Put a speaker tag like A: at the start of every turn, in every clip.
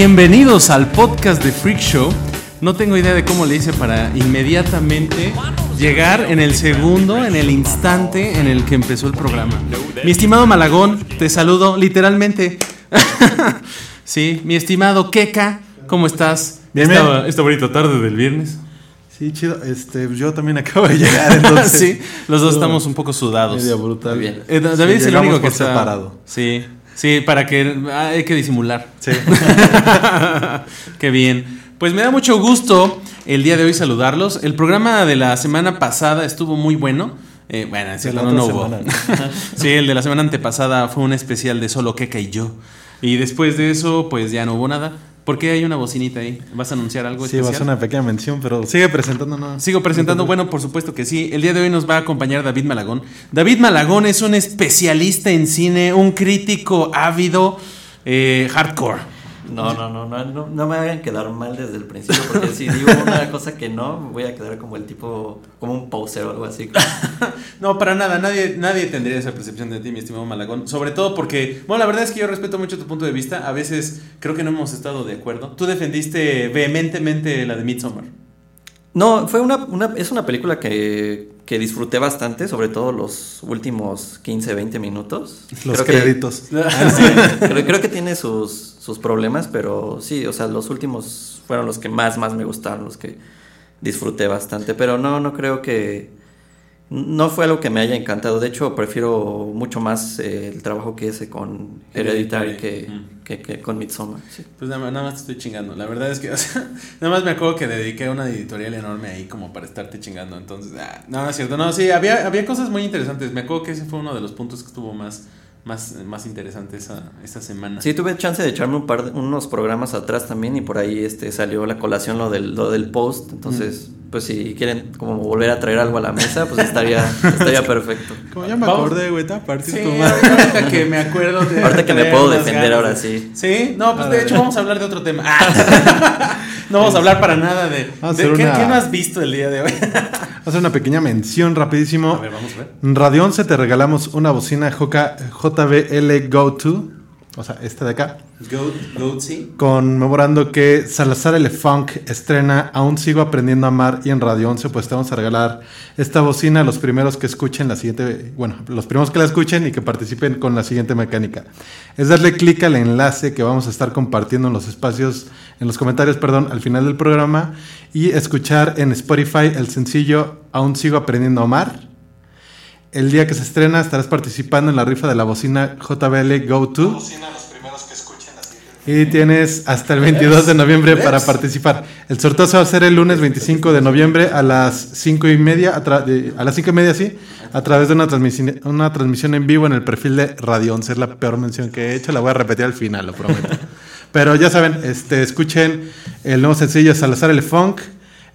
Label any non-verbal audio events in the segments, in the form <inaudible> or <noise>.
A: Bienvenidos al podcast de Freak Show. No tengo idea de cómo le hice para inmediatamente llegar en el segundo, en el instante en el que empezó el programa. Mi estimado Malagón, te saludo literalmente. <laughs> sí, mi estimado Keka, ¿cómo estás?
B: Bien,
A: esta, esta bonita tarde del viernes.
B: Sí, chido. Este, yo también acabo de llegar, <laughs> entonces.
A: sí, los dos estamos un poco sudados.
B: Medio brutal.
C: bien.
A: Eh,
B: Sí,
A: David es el único que está
B: separado.
A: Sí, sí, para que ah, hay que disimular.
B: Sí. <laughs>
A: Qué bien. Pues me da mucho gusto el día de hoy saludarlos. El programa de la semana pasada estuvo muy bueno. Eh, bueno, es cierto, no, no hubo. <laughs> sí, el de la semana antepasada fue un especial de solo Keka y yo. Y después de eso, pues ya no hubo nada. ¿Por qué hay una bocinita ahí? ¿Vas a anunciar algo
B: Sí, va a
A: especial?
B: ser una pequeña mención, pero sigue presentándonos.
A: Sigo presentando, bueno, por supuesto que sí. El día de hoy nos va a acompañar David Malagón. David Malagón es un especialista en cine, un crítico ávido, eh, hardcore.
C: No, no, no, no, no, me hagan quedar mal desde el principio, porque si digo <laughs> una cosa que no, voy a quedar como el tipo, como un poser o algo así. <laughs>
A: No, para nada, nadie, nadie tendría esa percepción de ti, mi estimado Malagón. Sobre todo porque, bueno, la verdad es que yo respeto mucho tu punto de vista. A veces creo que no hemos estado de acuerdo. Tú defendiste vehementemente la de Midsommar.
C: No, fue una, una es una película que, que disfruté bastante, sobre todo los últimos 15, 20 minutos.
B: Los
C: Creo que-
B: créditos. <laughs>
C: Sí, creo, creo que tiene sus, sus problemas, pero sí, o sea, los últimos fueron los que más, más me gustaron, los que disfruté bastante. Pero no, no creo que. No fue algo que me haya encantado. De hecho, prefiero mucho más eh, el trabajo que hice con Hereditary que,
A: Mm.
C: que, que con Midsommar. sí.
A: Pues nada, más- nada más te estoy chingando. La verdad es que, <laughs> o sea, nada más me acuerdo que dediqué una editorial enorme ahí como para estarte chingando. Entonces, ah, no, no es cierto. No, sí, había, había cosas muy interesantes. Me acuerdo que ese fue uno de los puntos que estuvo más, más, más interesante esa, esta semana.
C: Sí, tuve chance de echarme un par de- unos programas atrás también y por ahí este salió la colación lo del, lo del post. Entonces, pues si quieren como volver a traer algo a la mesa, pues estaría, estaría perfecto. <laughs>
B: Como ya me
A: Vamos.
B: acordé, güey, te partir
A: Sí,
B: tu madre.
A: ahorita que me acuerdo de
C: Ahorita que me puedo defender
A: ganas
C: ahora sí.
A: Sí, no, pues de
B: Ahora.
A: hecho vamos a hablar de otro tema. Ah. <laughs> <laughs> no vamos a hablar para nada de, de- ¿qué,
B: una-
A: qué no has visto el día de hoy?
B: Hacer una pequeña mención rapidísimo.
A: a ver, vamos a ver.
B: Radio 11 te regalamos una bocina JBL Go 2. O sea, esta de acá.
A: Goat, Goat, sí.
B: Conmemorando que Salazar el Funk estrena Aún sigo aprendiendo a amar y en Radio 11 pues te vamos a regalar esta bocina a los primeros que escuchen la siguiente, bueno, los primeros que la escuchen y que participen con la siguiente mecánica. Es darle clic al enlace que vamos a estar compartiendo en los espacios, en los comentarios, perdón, al final del programa y escuchar en Spotify el sencillo Aún sigo aprendiendo a amar. El día que se estrena estarás participando en la rifa de la bocina JBL Go 2. Y tienes hasta el 22 de noviembre para participar. El sorteo se va a hacer el lunes 25 de noviembre a las 5 y media, a, a las 5 y media, sí, a través de una transmisión, una transmisión en vivo en el perfil de Radio 11. Es la peor mención que he hecho, la voy a repetir al final, lo prometo. <laughs> Pero ya saben, este, escuchen el nuevo sencillo Salazar el Funk.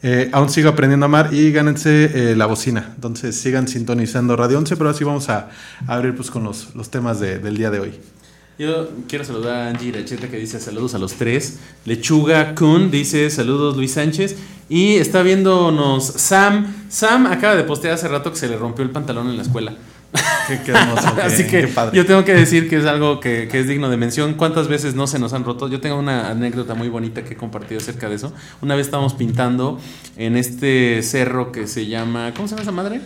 B: Eh, aún sigo aprendiendo a amar y gánense eh, la bocina. Entonces sigan sintonizando Radio 11, pero así vamos a, abrir pues con los, los temas de- del día de hoy.
A: Yo quiero saludar a Angie Iracheta que dice saludos a los tres. Lechuga Kun dice saludos Luis Sánchez. Y está viéndonos Sam. Sam acaba de postear hace rato que se le rompió el pantalón en la escuela. <laughs>
B: Qué, qué hermoso. qué-
A: Así que
B: qué padre.
A: yo tengo que decir que es algo que, que es digno de mención. ¿Cuántas veces no se nos han roto? Yo tengo una anécdota muy bonita que he compartido acerca de eso. Una vez estábamos pintando en este cerro que se llama... ¿Cómo se llama esa madre?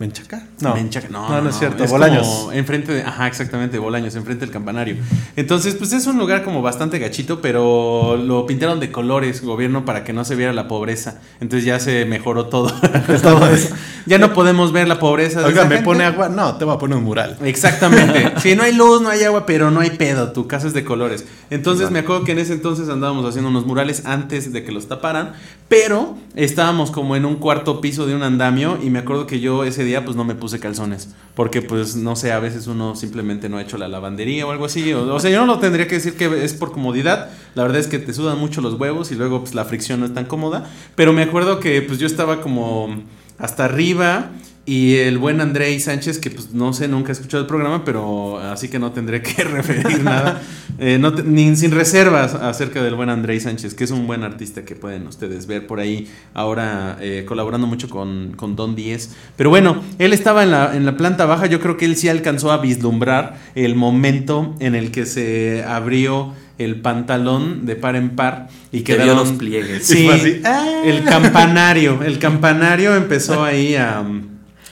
B: ¿Menchaca? No.
A: Menchaca, no,
B: no, no es cierto.
A: como
B: Bolaños.
A: enfrente de, ajá, exactamente, Bolaños, enfrente del campanario. Entonces, pues es un lugar como bastante gachito, pero lo pintaron de colores, gobierno, para que no se viera la pobreza. Entonces ya se mejoró todo. <laughs>
B: Todo eso.
A: ya no podemos ver la pobreza. de
B: Oiga, ¿me
A: gente.
B: pone agua? No, te voy a poner un mural.
A: Exactamente. <laughs> Si no hay luz, no hay agua, pero no hay pedo. Tu casa es de colores. Entonces me acuerdo que en ese entonces andábamos haciendo unos murales antes de que los taparan, pero estábamos como en un cuarto piso de un andamio y me acuerdo que yo ese día pues no me puse calzones, porque pues no sé, a veces uno simplemente no ha hecho la lavandería o algo así. O, sea, yo no lo tendría que decir que es por comodidad. La verdad es que te sudan mucho los huevos y luego pues la fricción no es tan cómoda, pero me acuerdo que pues yo estaba como hasta arriba y el buen Andrei Sánchez, que pues no sé, nunca he escuchado el programa, pero así que no tendré que <laughs> referir nada, eh, no te- ni sin reservas acerca del buen Andrei Sánchez, que es un buen artista que pueden ustedes ver por ahí ahora eh, colaborando mucho con, con Don 10. Pero bueno, él estaba en la, en la planta baja, yo creo que él sí alcanzó a vislumbrar el momento en el que se abrió el pantalón de par en par y
C: Que
A: quedaron
C: los pliegues.
A: Sí, <laughs>
B: así, ¡ah!
A: el campanario, el campanario empezó ahí a...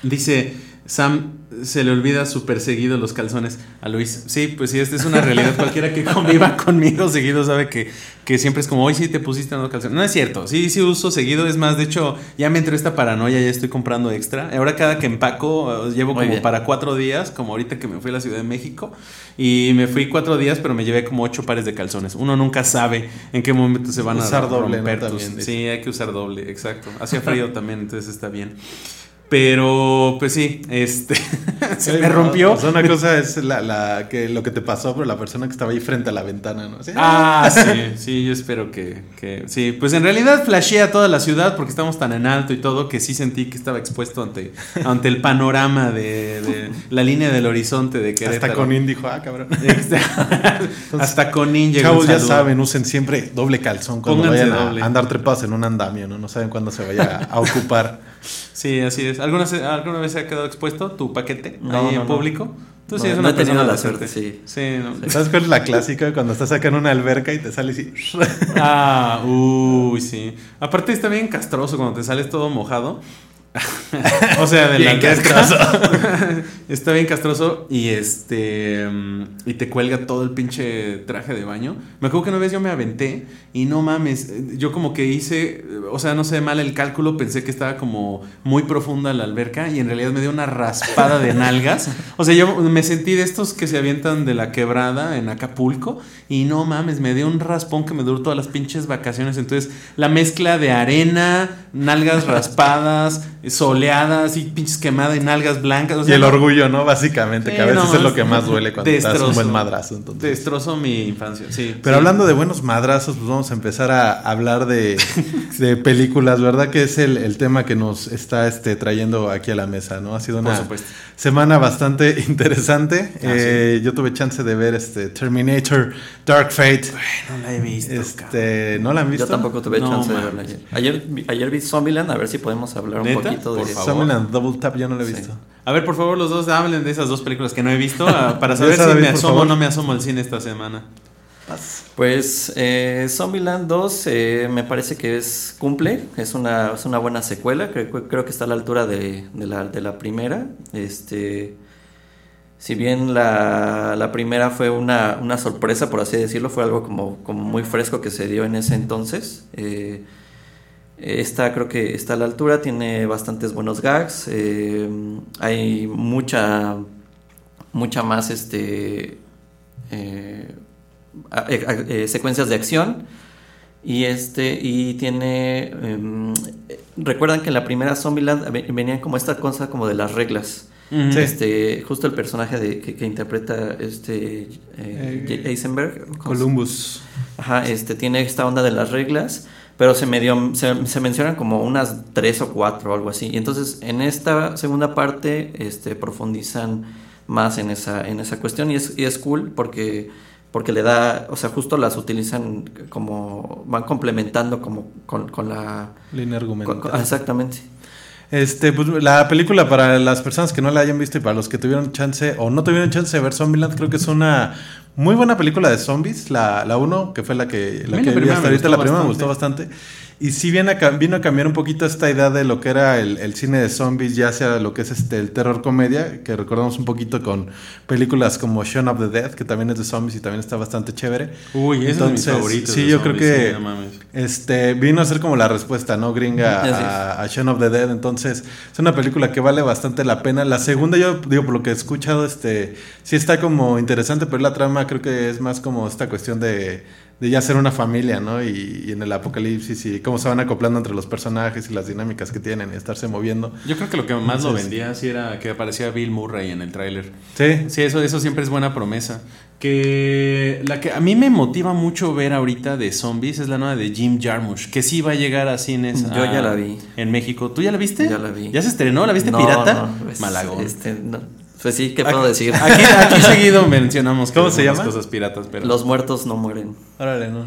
A: Dice, Sam se le olvida súper seguido los calzones a Luis. Sí, pues sí, esta es una realidad. <laughs> Cualquiera que conviva conmigo seguido sabe que, que siempre es como, hoy sí te pusiste unos calzones. No es cierto, sí, sí uso seguido. Es más, de hecho, ya me entró esta paranoia, ya estoy comprando extra. Ahora cada que empaco, eh, llevo
C: Muy
A: como
C: bien.
A: para cuatro días, como ahorita que me fui a la Ciudad de México. Y me fui cuatro días, pero me llevé como ocho pares de calzones. Uno nunca sabe en qué momento se van
B: Usar
A: a
B: doble, ¿no?
A: romper tus-
B: También, dice.
A: Sí, hay que usar doble, exacto. Hacía frío <laughs> también, entonces está bien. Pero, pues sí, este. <laughs> se
B: Sí,
A: me
B: no,
A: rompió.
B: o sea, una cosa es la, la- que lo que te pasó, pero la persona que estaba ahí frente a la ventana, ¿no? Así,
A: Ah, <laughs> sí, sí, yo espero que, que- Sí, pues en realidad flasheé a toda la ciudad porque estamos tan en alto y todo que sí sentí que estaba expuesto ante, ante el panorama de, de la línea del horizonte de Querétaro.
B: Hasta con dijo, ah, cabrón. <laughs>
A: Hasta con Ninja.
B: Chavos, ya saben, usen siempre doble calzón cuando
A: Pónganse
B: vayan a
A: doble.
B: andar trepados en un andamio, ¿no? No saben cuándo se vaya a ocupar.
A: Sí, así es. ¿Alguna, se- ¿Alguna vez se ha quedado expuesto tu paquete
C: No,
A: ahí
C: no,
A: en
C: no.
A: público? Tú
C: No,
A: sí eres
C: no
A: una
C: he tenido
A: persona
C: la
A: decente.
C: suerte, sí.
A: Sí, no.
B: ¿Sabes cuál es la clásica? Cuando estás acá en una alberca y te sales <laughs> y...
A: Ah, uy, sí. Aparte está bien castroso cuando te sales todo mojado. <laughs> o sea, de la
B: Bien
A: alberca. <laughs> está bien castroso y este mm, y te cuelga todo el pinche traje de baño. Me acuerdo que una vez yo me aventé y no mames, eh, yo como que hice, eh, o sea, no sé mal el cálculo, pensé que estaba como muy profunda la alberca y en realidad me dio una raspada de nalgas. O sea, yo me sentí de estos que se avientan de la quebrada en Acapulco y no mames, me dio un raspón que me duró todas las pinches vacaciones. Entonces, la mezcla de arena, nalgas raspadas, soleadas y pinches quemadas y nalgas blancas. o
B: Y el orgullo, ¿no? Básicamente, que a veces
A: no,
B: es lo que más duele cuando te das un
A: destrozo.
B: buen madrazo. Entonces.
A: Destrozó mi infancia, sí.
B: Pero
A: sí.
B: hablando de buenos madrazos, pues vamos a empezar a hablar de, <laughs> de películas, ¿verdad? Que es el, el tema que nos está este, trayendo aquí a la mesa, ¿no? Ha sido una semana bastante <laughs> interesante.
A: Ah,
B: Eh, Yo tuve chance de ver este Terminator Dark Fate.
A: No la he visto.
B: Este, ¿No la han visto?
C: Yo tampoco tuve
A: No,
C: chance de verla ayer. Ayer, vi- ayer vi Zombieland, a ver si podemos hablar un
A: ¿Neta?
C: De
A: Por
B: Double Tap, yo no la he
C: Sí.
B: visto.
A: A ver, por favor, los dos hablen de esas dos películas que no he visto ah, <laughs> para saber si
B: David,
A: me asomo o no me asomo al cine esta semana.
C: Pues eh, Zombieland 2 eh, me parece que es cumple, es una, es una buena secuela, creo, creo que está a la altura de, de la, de la primera. Este, si bien la, la primera fue una, una sorpresa, por así decirlo, fue algo como, como muy fresco que se dio en ese entonces. eh, esta creo que está a la altura, tiene bastantes buenos gags, eh, hay mucha, mucha más este, eh, a- a- eh, secuencias de acción. Y este y tiene em, eh, recuerdan que en la primera Zombieland ve- venían como esta cosa como de las reglas. Este justo el personaje de, que, que interpreta este eh, Eisenberg ¿cómo se-
B: Columbus.
C: Ajá, este tiene esta onda de las reglas, pero se medio, se, se mencionan como unas tres o cuatro o algo así. Y entonces en esta segunda parte este, profundizan más en esa, en esa cuestión y es, y es cool porque, porque le da, o sea, justo las utilizan como, van complementando como con, con la...
B: Línea
C: con-
B: argumental.
C: con- exactamente.
B: Este, pues la película para las personas que no la hayan visto y para los que tuvieron chance o no tuvieron chance de ver Zombieland, creo que es una muy buena película de zombies. La, la uno, que fue la que, la que
A: la
B: vi hasta ahorita, la primera me gustó bastante. Y sí viene a, vino a cambiar un poquito esta idea de lo que era el, el cine de zombies, ya sea lo que es este el terror comedia, que recordamos un poquito con películas como Shaun of the Dead, que también es de zombies y también está bastante chévere.
A: Uy, es de mis
B: Entonces,
A: favoritos.
B: Sí, yo creo que
A: sí, no mames.
B: este vino a ser como la respuesta, ¿no? Gringa a, a Shaun of the Dead. Entonces, es una película que vale bastante la pena. La segunda, yo digo, por lo que he escuchado, este sí está como interesante, pero la trama creo que es más como esta cuestión de, de ya ser una familia, ¿no? Y, y en el apocalipsis y cómo se van acoplando entre los personajes y las dinámicas que tienen y estarse moviendo.
A: Yo creo que lo que más lo vendía sí era que aparecía Bill Murray en el tráiler.
B: Sí.
A: Sí, eso, eso siempre es buena promesa. Que la que a mí me motiva mucho ver ahorita de zombies es la nueva de Jim Jarmusch, que sí va a llegar a cines.
C: Yo ya la vi.
A: En México. ¿Tú ya la viste?
C: Ya la vi.
A: ¿Ya se estrenó? ¿La viste
C: No,
A: pirata?
C: no,
A: Malagón.
C: este, no. Pues sí, ¿qué puedo decir?
A: Aquí, aquí <laughs> seguido mencionamos
B: ¿Cómo se llama?
A: cosas piratas, pero
C: Los muertos no mueren.
B: Órale, no.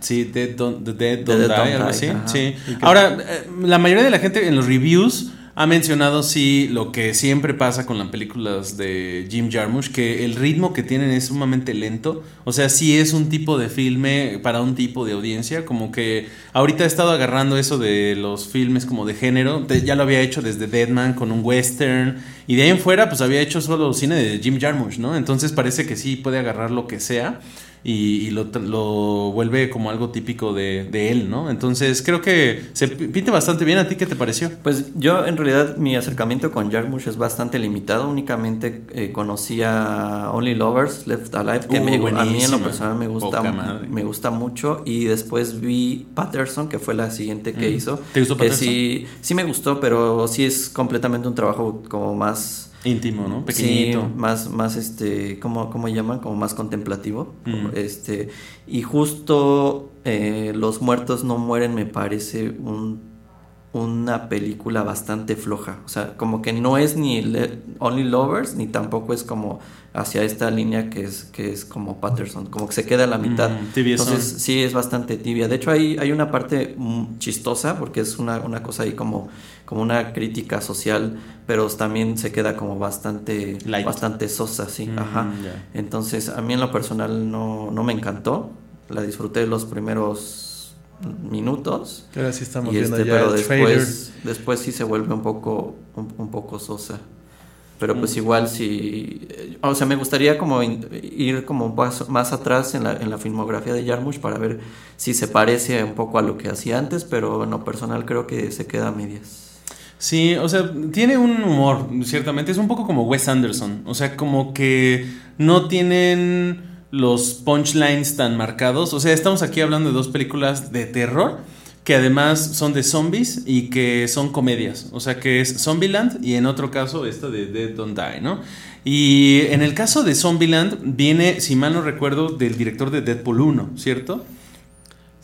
A: sí, Dead Don't, The Dead Don't
C: Dead
A: Die,
C: Don't
A: algo
C: Die,
A: así.
C: ajá.
A: Sí. Ahora, eh, la mayoría de la gente en los reviews ha mencionado sí lo que siempre pasa con las películas de Jim Jarmusch, que el ritmo que tienen es sumamente lento. O sea, sí es un tipo de filme para un tipo de audiencia, como que ahorita he estado agarrando eso de los filmes como de género, de- ya lo había hecho desde Deadman con un western y de ahí en fuera pues había hecho solo cine de Jim Jarmusch, ¿no? Entonces parece que sí puede agarrar lo que sea y, y lo, lo vuelve como algo típico de, de él, ¿no? Entonces creo que se pi- pinta bastante bien. ¿A ti qué te pareció?
C: Pues yo en realidad mi acercamiento con Jarmusch es bastante limitado. Únicamente eh, conocía Only Lovers Left Alive, que
A: Uh,
C: me- a mí en lo personal me gusta, me gusta mucho. Y después vi Patterson, que fue la siguiente que
A: Mm.
C: hizo.
A: ¿Te gustó
C: que
A: Patterson?
C: sí, sí me gustó, pero sí es completamente un trabajo como más...
A: Íntimo, ¿no? Pequeñito.
C: Sí, más, más este, ¿cómo, cómo llaman? Como más contemplativo.
A: Mm.
C: Este, y justo eh, Los Muertos No Mueren me parece un, una película bastante floja. O sea, como que no es ni Le- Only Lovers, ni tampoco es como hacia esta línea que es, que es como Patterson. Como que se queda a la mitad.
A: Mm.
C: Entonces, sí, es bastante tibia. De hecho, hay, hay una parte mm, chistosa, porque es una, una cosa ahí como, como una crítica social, pero también se queda como bastante,
A: Light.
C: bastante sosa, sí.
A: Mm,
C: Ajá. Entonces, a mí en lo personal no, no me encantó. La disfruté los primeros minutos.
B: Ahora sí estamos
C: y
B: viendo
C: este,
B: ya
C: pero
B: el trailer.
C: después, después sí se vuelve un poco, un, un poco sosa. Pero
B: Mm.
C: pues igual sí, eh, o sea, me gustaría como in- ir como más atrás en la, en la filmografía de Jarmusch para ver si se parece un poco a lo que hacía antes, pero en lo personal creo que se queda a medias.
A: Sí, o sea, tiene un humor, ciertamente. Es un poco como Wes Anderson. O sea, como que no tienen los punchlines tan marcados. O sea, estamos aquí hablando de dos películas de terror que además son de zombies y que son comedias. O sea, que es Zombieland y en otro caso esta de Dead Don't Die, ¿no? Y en el caso de Zombieland viene, si mal no recuerdo, del director de Deadpool 1, ¿cierto?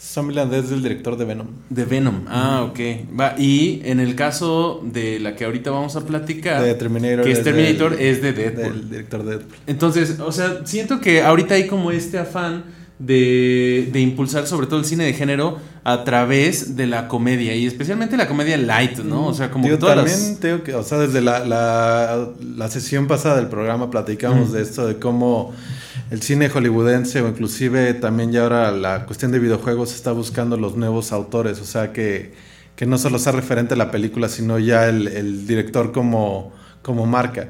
B: Zombieland es del director de Venom.
A: De Venom. Ah, ok. Va. Y en el caso de la que ahorita vamos a platicar,
B: De Terminator.
A: que es Terminator,
B: del-
A: es de Deadpool.
B: Del director de Deadpool.
A: Entonces, o sea, siento que ahorita hay como este afán de, de impulsar sobre todo el cine de género a través de la comedia y especialmente la comedia light, ¿no? O sea, como todas
B: también
A: las...
B: te digo que, o sea, desde la, la, la sesión pasada del programa platicamos
A: Mm.
B: de esto, de cómo el cine hollywoodense o inclusive también ya ahora la cuestión de videojuegos está buscando los nuevos autores, o sea, que, que no solo sea referente a la película, sino ya el, el director como, como marca.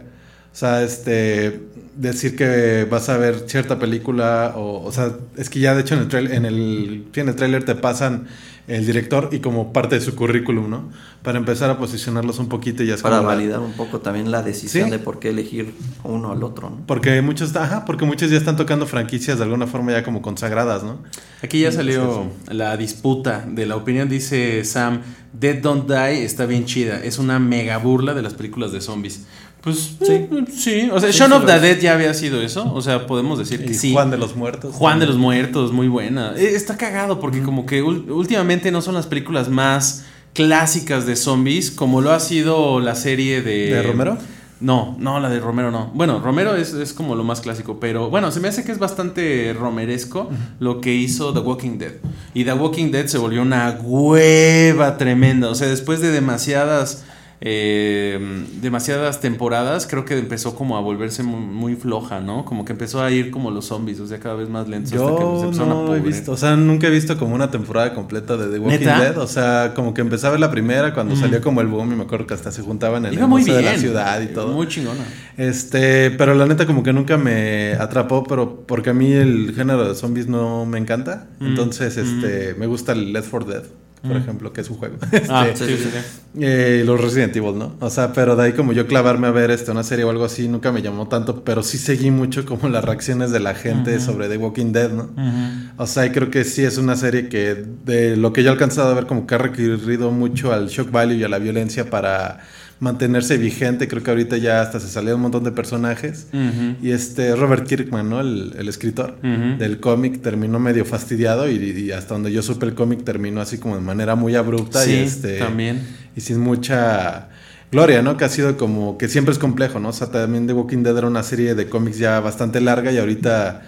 B: O sea, este decir que vas a ver cierta película o, o sea, es que ya de hecho en el trail- en el en el tráiler te pasan el director y como parte de su currículum, ¿no? Para empezar a posicionarlos un poquito y ya es
C: Para
B: como la-
C: validar un poco también la decisión
B: Sí.
C: de por qué elegir uno al otro, ¿no?
B: Porque muchos, ajá, porque muchos ya están tocando franquicias de alguna forma ya como consagradas, ¿no?
A: Aquí ya salió la disputa de la opinión, dice Sam, Dead Don't Die está bien chida, es una mega burla de las películas de zombies. Pues sí, sí, o sea,
C: Sí,
A: Shaun of the. Dead ya había sido eso, o sea, podemos decir que sí.
B: Juan de los Muertos.
A: Juan de los Muertos, muy buena. Eh, Está cagado porque como que últimamente no son las películas más clásicas de zombies como lo ha sido la serie de...
B: ¿De Romero?
A: No, no, la de Romero no. Bueno, Romero es, es como lo más clásico, pero bueno, se me hace que es bastante romeresco lo que hizo The Walking Dead. Y The Walking Dead se volvió una hueva tremenda. O sea, después de demasiadas eh, demasiadas temporadas, creo que empezó como a volverse muy, muy floja, ¿no? Como que empezó a ir como los zombies, o sea, cada vez más hasta que se
B: Yo
A: empezaron a
B: no he visto, o sea, nunca he visto como una temporada completa de The Walking
A: ¿Neta?
B: Dead. O sea, como que empezaba la primera cuando
A: Mm.
B: salió como el boom y me acuerdo que hasta se juntaban en el
A: muy bien.
B: de la ciudad y todo.
A: Muy chingona.
B: Este, pero la neta como que nunca me atrapó, pero porque a mí el género de zombies no me encanta.
A: Mm.
B: Entonces, este, me gusta el Left 4 Dead, por ejemplo, que es un juego. <laughs>
A: Ah,
B: Este,
A: sí, sí, sí.
B: eh, los Resident Evil, ¿no? O sea, pero de ahí como yo clavarme a ver este, una serie o algo así, nunca me llamó tanto, pero sí seguí mucho como las reacciones de la gente sobre The Walking Dead, ¿no? O sea, y creo que sí es una serie que de lo que yo he alcanzado a ver como que ha requerido mucho al shock value y a la violencia para mantenerse vigente. Creo que ahorita ya hasta se salieron un montón de personajes. Y este Robert Kirkman, ¿no? El, el escritor del cómic terminó medio fastidiado y, y hasta donde yo supe el cómic terminó así como de manera muy abrupta
A: Sí,
B: y este
A: también.
B: y sin mucha gloria, ¿no? Que ha sido como que siempre es complejo, ¿no? O sea, también The Walking Dead era una serie de cómics ya bastante larga y ahorita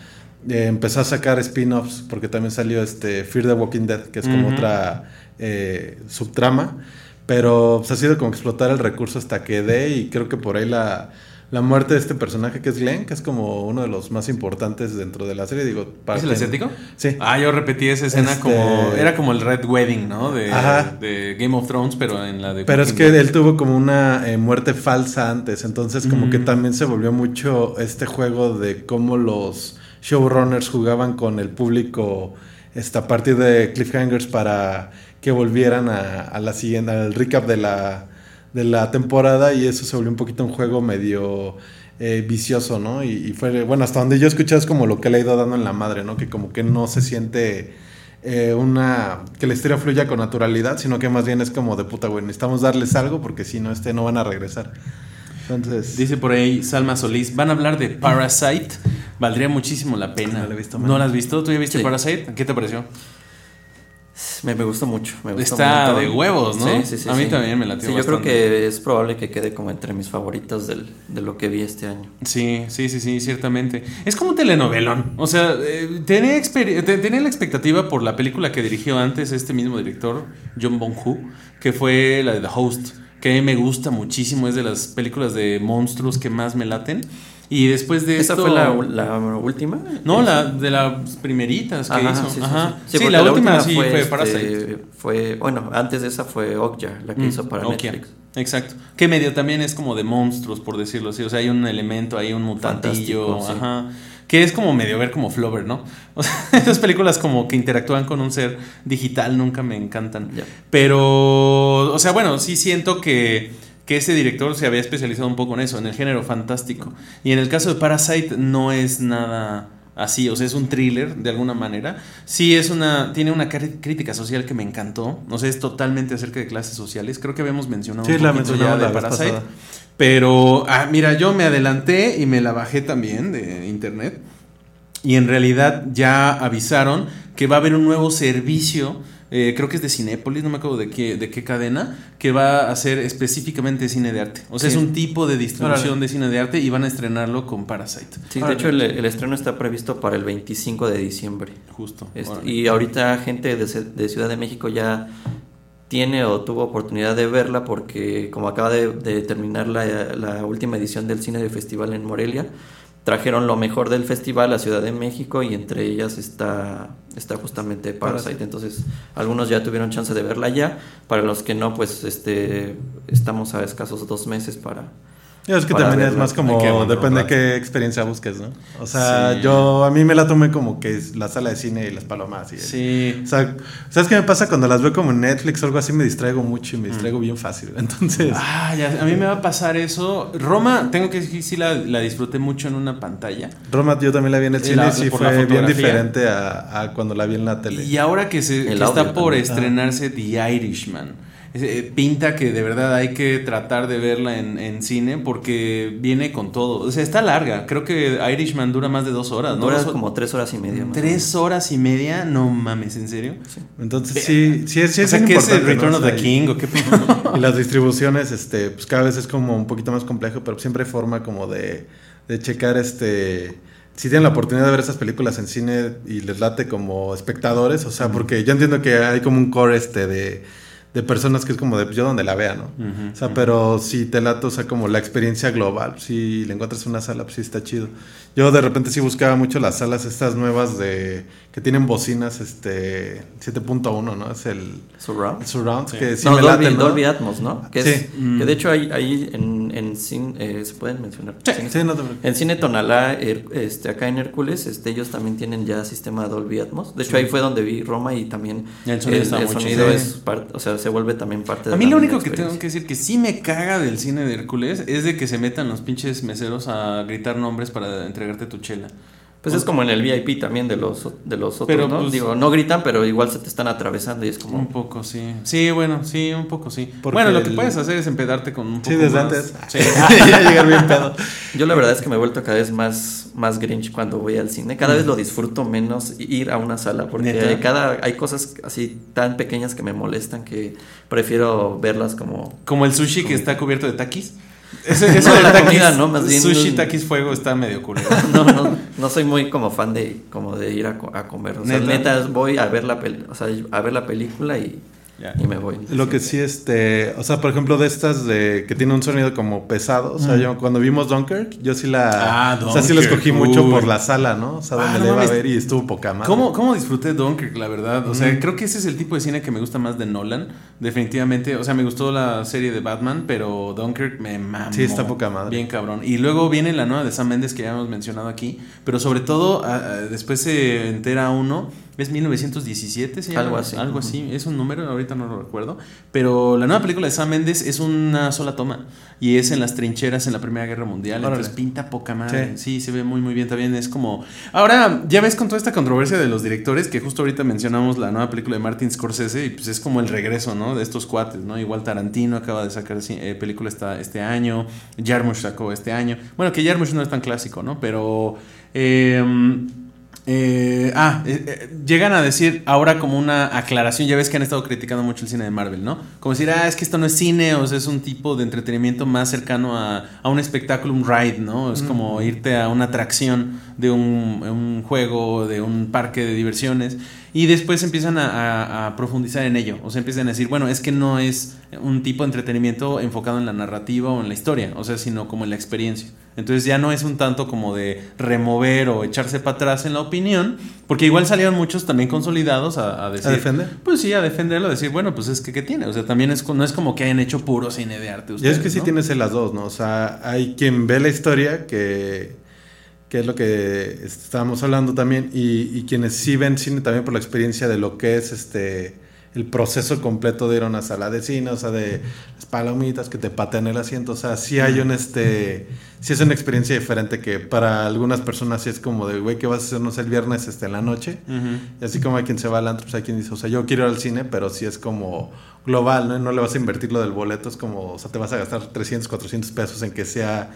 B: eh, empezó a sacar spin-offs porque también salió este Fear the Walking Dead, que es como otra eh, subtrama, pero pues, ha sido como explotar el recurso hasta que dé y creo que por ahí la la muerte de este personaje que es Glenn, que es como uno de los más importantes dentro de la serie, digo, para
A: ¿Es el asiático?
B: Sí.
A: Ah, yo repetí esa escena
B: Este-
A: como. Era como el Red Wedding, ¿no? De, Game of Thrones, pero en la de.
B: Pero es que él tuvo como una eh, muerte falsa antes, entonces como que
A: Mm.
B: también se volvió mucho este juego de cómo los showrunners jugaban con el público este, a partir de cliffhangers para que volvieran a, a la siguiente, al recap de la, de la temporada y eso se volvió un poquito un juego medio eh, vicioso, ¿no? Y, y fue, bueno, hasta donde yo escuché es como lo que le ha ido dando en la madre, ¿no? Que como que no se siente eh, una que la historia fluya con naturalidad, sino que más bien es como de puta, güey, necesitamos darles algo porque si no, este no van a regresar. Entonces,
A: Dice por ahí Salma Solís, van a hablar de Parasite, valdría muchísimo la pena.
B: No la he visto,
A: ¿No la has visto? ¿Tú ya viste
C: Sí.
A: Parasite? ¿Qué te pareció?
C: Me, me gustó mucho. Me gustó
A: Está de huevos, ¿no?
C: Sí, sí, sí.
A: A mí
C: sí.
A: también me latió
C: Sí, yo creo que es probable que quede como entre mis favoritas del, de lo que vi este año.
A: Sí, sí, sí, sí, ciertamente. Es como un telenovelón. O sea, eh, tenía, tenía la expectativa por la película que dirigió antes este mismo director, John Bong-Hu, que fue la de The Host, que a mí me gusta muchísimo, es de las películas de monstruos que más me laten. Y después de
C: ¿Esa
A: esto...
C: fue la, la última?
A: No, la de las primeritas que
C: Ajá,
A: hizo.
C: sí,
A: Ajá.
C: sí. Sí,
A: Sí,
C: porque
A: la, última, sí fue,
C: este,
A: Parasite.
C: fue, bueno, antes de esa fue Okja, la que
A: Mm,
C: hizo para
A: Okja.
C: Netflix.
A: Exacto. Que medio también es como de monstruos, por decirlo así. O sea, hay un elemento, hay un mutantillo. Ajá. Que es como medio ver como Flover, ¿no? <laughs> O sea, esas películas como que interactúan con un ser digital nunca me encantan. Pero, o sea, bueno, sí siento que, que ese director se había especializado un poco en eso, en el género fantástico. Y en el caso de Parasite no es nada así, o sea, es un thriller de alguna manera. Sí es una tiene una crítica social que me encantó, o sea, es totalmente acerca de clases sociales. Creo que habíamos mencionado
B: Sí,
A: un
B: la
A: poquito ya de Parasite.
B: pasada.
A: Pero ah, mira, yo me adelanté y me la bajé también de internet. Y en realidad ya avisaron que va a haber un nuevo servicio, eh, creo que es de Cinépolis, no me acuerdo de qué, de qué cadena, que va a hacer específicamente cine de arte. O sea,
C: Sí.
A: es un tipo de distribución
B: Órale.
A: de cine de arte y van a estrenarlo con Parasite.
C: Sí, de hecho el, el estreno está previsto para el 25 de diciembre.
A: Justo.
C: Este, y ahorita gente de, Ciudad de México ya tiene o tuvo oportunidad de verla porque como acaba de, de terminar la, la última edición del cine de festival en Morelia, trajeron lo mejor del festival a Ciudad de México y entre ellas está, está justamente Parasite.
B: Parasite.
C: Entonces algunos ya tuvieron chance de verla ya, para los que no, pues este estamos a escasos dos meses para...
B: Yo es que también es más como,
A: que
B: depende de qué experiencia busques, ¿no? O sea,
A: Sí.
B: yo, a mí me la tomé como que es la sala de cine y las palomas. Y
A: Sí.
B: O sea, ¿sabes qué me pasa cuando las veo como en Netflix o algo así? Me distraigo mucho y me distraigo bien fácil. <laughs> Entonces,
A: Mm. Ah, ya, a mí me va a pasar eso. Roma, tengo que decir, sí la, la disfruté mucho en una pantalla.
B: Roma yo también la vi en el
A: Y
B: cine y sí fue bien diferente a, a cuando la vi en la tele.
A: Y ahora que, se, que está por
C: también.
A: estrenarse The Irishman, eh, pinta que de verdad hay que tratar de verla en, en cine porque viene con todo. O sea, está larga. Creo que Irishman dura más de dos horas, ¿no?
C: Dura
A: Dos-
C: como tres horas y media. más
A: Tres horas y media, no mames, ¿en serio?
B: Entonces sí, sí, es- sí
A: o
B: es
A: sea,
B: bien
A: que es el. Return of the
B: y-
A: King o qué? <laughs>
B: Y las distribuciones, este, pues cada vez es como un poquito más complejo, pero siempre hay forma como de, de checar, este, si tienen la oportunidad de ver esas películas en cine y les late como espectadores, o sea, porque yo entiendo que hay como un core, este, de, de personas que es como de pues, yo donde la vea, ¿no? o sea, pero si te late, o sea, como la experiencia global, si le encuentras una sala, pues sí está chido. Yo de repente sí buscaba mucho las salas estas nuevas de, que tienen bocinas, este, 7.1, ¿no? Es el...
C: Surround.
B: Surround, que sí
C: no,
B: me
C: Dolby,
B: late, ¿no?
C: Dolby Atmos, ¿no? Que,
B: Sí.
C: es, que de hecho hay, hay en, en cine, eh, se pueden mencionar. Cine-
B: Sí, no te preocupes.
C: En Cine Tonalá, Her- este, acá en Hércules, este, ellos también tienen ya sistema Dolby Atmos. De hecho, ahí fue donde vi Roma y también
A: El sonido está muy
C: sonido
A: chido.
C: es parte, o sea, se vuelve también parte de
A: A mí
C: la
A: lo único que tengo que decir que sí me caga del cine de Hércules es de que se metan los pinches meseros a gritar nombres para entregarte tu chela.
C: Pues es como en el VIP también de los, de los otros,
A: Pero,
C: ¿no?
A: pues-
C: Digo, no gritan, pero igual se te están atravesando y es como...
A: Un poco, sí. Sí, bueno, sí, un poco, sí.
B: Porque
A: bueno, lo que
B: el-
A: puedes hacer es empedarte con un poco
B: Sí, desde
A: más.
B: antes.
A: Sí. <laughs>
B: ya llegar bien pedo.
C: Yo la verdad es que me he vuelto cada vez más, más grinch cuando voy al cine. Cada vez lo disfruto menos ir a una sala porque cada, hay cosas así tan pequeñas que me molestan que prefiero verlas como...
A: Como el sushi que está cubierto de takis. Ese, eso
C: No,
A: del
C: la
A: takis,
C: comida, ¿no? Más bien
A: sushi, takis, fuego está medio culero. <laughs>
C: No, no, no soy muy como fan de, como de ir a, a comer. O sea,
A: ¿Neta?
C: neta, voy a ver la, pel- o sea, a ver la película y,
A: Ya.
C: y me voy.
B: Lo que sí, este, o sea, por ejemplo, de estas de que tiene un sonido como pesado, o sea, yo cuando vimos Dunkirk, yo sí la,
A: Ah,
B: o sea, sí la escogí
A: Dunkirk,
B: mucho por la sala, ¿no? O sea,
A: Ah,
B: donde
A: no
B: le iba a ver y estuvo poca madre.
A: ¿Cómo, ¿Cómo disfruté Dunkirk, la verdad? O sea, creo que ese es el tipo de cine que me gusta más de Nolan. Definitivamente. O sea, me gustó la serie de Batman, pero Dunkirk me mamó.
B: Sí, está poca madre.
A: Bien cabrón. Y luego viene la nueva de Sam Mendes que ya hemos mencionado aquí. Pero sobre todo, después se entera uno. Es 1917, ¿se llama?
C: Algo así.
A: Algo así. Es un número, ahorita no lo recuerdo. Pero la nueva película de Sam Mendes es una sola toma. Y es en las trincheras en la Primera Guerra Mundial.
B: Órale.
A: Entonces pinta poca madre.
B: Sí.
A: Sí, se ve muy, muy bien. También es como. Ahora, ya ves con toda esta controversia de los directores, que justo ahorita mencionamos la nueva película de Martin Scorsese, y pues es como el regreso, ¿no? De estos cuates, ¿no? Igual Tarantino acaba de sacar eh, película esta, este año. Jarmusch sacó este año. Bueno, que Jarmusch no es tan clásico, ¿no? Pero. eh, eh, ah, eh, eh, llegan a decir ahora como una aclaración, ya ves que han estado criticando mucho el cine de Marvel, ¿no? Como decir, ah, es que esto no es cine, o sea, es un tipo de entretenimiento más cercano a, a un espectáculo, un ride, ¿no? Es como irte a una atracción de un, un juego, de un parque de diversiones, y después empiezan a, a- a profundizar en ello, o sea, empiezan a decir, bueno, es que no es un tipo de entretenimiento enfocado en la narrativa o en la historia, o sea, sino como en la experiencia. Entonces ya no es un tanto como de remover o echarse para atrás en la opinión, porque igual salieron muchos también consolidados a, a decir...
B: ¿A defender?
A: Pues sí, a defenderlo, a decir, bueno, pues es que ¿qué tiene? O sea, también es, no es como que hayan hecho puro cine de arte
B: Y
A: ustedes,
B: es que sí tienes las dos, ¿no? O sea, hay quien ve la historia, que, que es lo que estábamos hablando también, y, y quienes sí ven cine también por la experiencia de lo que es este el proceso completo de ir a una sala de cine, o sea, de las palomitas que te patean el asiento, o sea, sí hay un este, sí es una experiencia diferente que para algunas personas sí es como de, güey, ¿qué vas a hacer, no sé, el viernes este, en la noche? Y así como hay quien se va al antro, pues hay quien dice, o sea, yo quiero ir al cine, pero sí es como global, ¿no? No le vas a invertir lo del boleto, es como, o sea, te vas a gastar 300, 400 pesos en que sea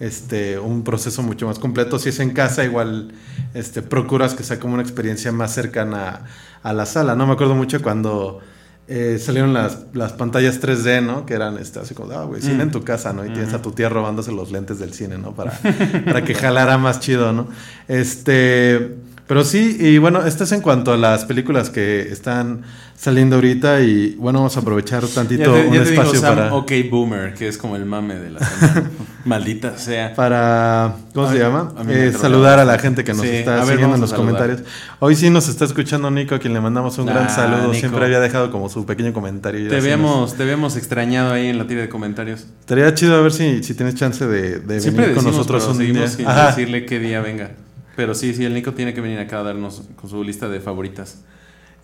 B: este un proceso mucho más completo. Si es en casa, igual este procuras que sea como una experiencia más cercana a, la sala, ¿no? Me acuerdo mucho cuando eh, salieron las, las pantallas 3D, ¿no? Que eran este, así como, ah, güey, cine en tu casa, ¿no? Y tienes a tu tía robándose los lentes del cine, ¿no? Para, <laughs> para que jalara más chido, ¿no? Este, pero sí, y bueno, esto es en cuanto a las películas que están saliendo ahorita y bueno, vamos a aprovechar
A: Ya
B: tantito
A: te,
B: un
A: ya te digo,
B: espacio
A: Sam,
B: para...
A: OK Boomer, que es como el mame de la semana. <laughs> Maldita sea.
B: para ¿cómo se
A: Ay,
B: llama?
A: a
B: Eh, saludar a la gente que nos
A: Sí,
B: está
A: ver,
B: siguiendo en los
A: saludar.
B: comentarios. Hoy sí nos está escuchando Nico, a quien le mandamos un gran
A: Ah,
B: saludo.
A: Nico.
B: Siempre había dejado como su pequeño comentario.
A: Te habíamos, te habíamos extrañado ahí en la tira de comentarios.
B: Estaría chido a ver si, si tienes chance de, de venir con
A: decimos,
B: nosotros
A: pero
B: un día.
A: sin
B: Ajá.
A: decirle qué día venga. Pero sí, sí, el Nico tiene que venir acá a darnos con su lista de favoritas.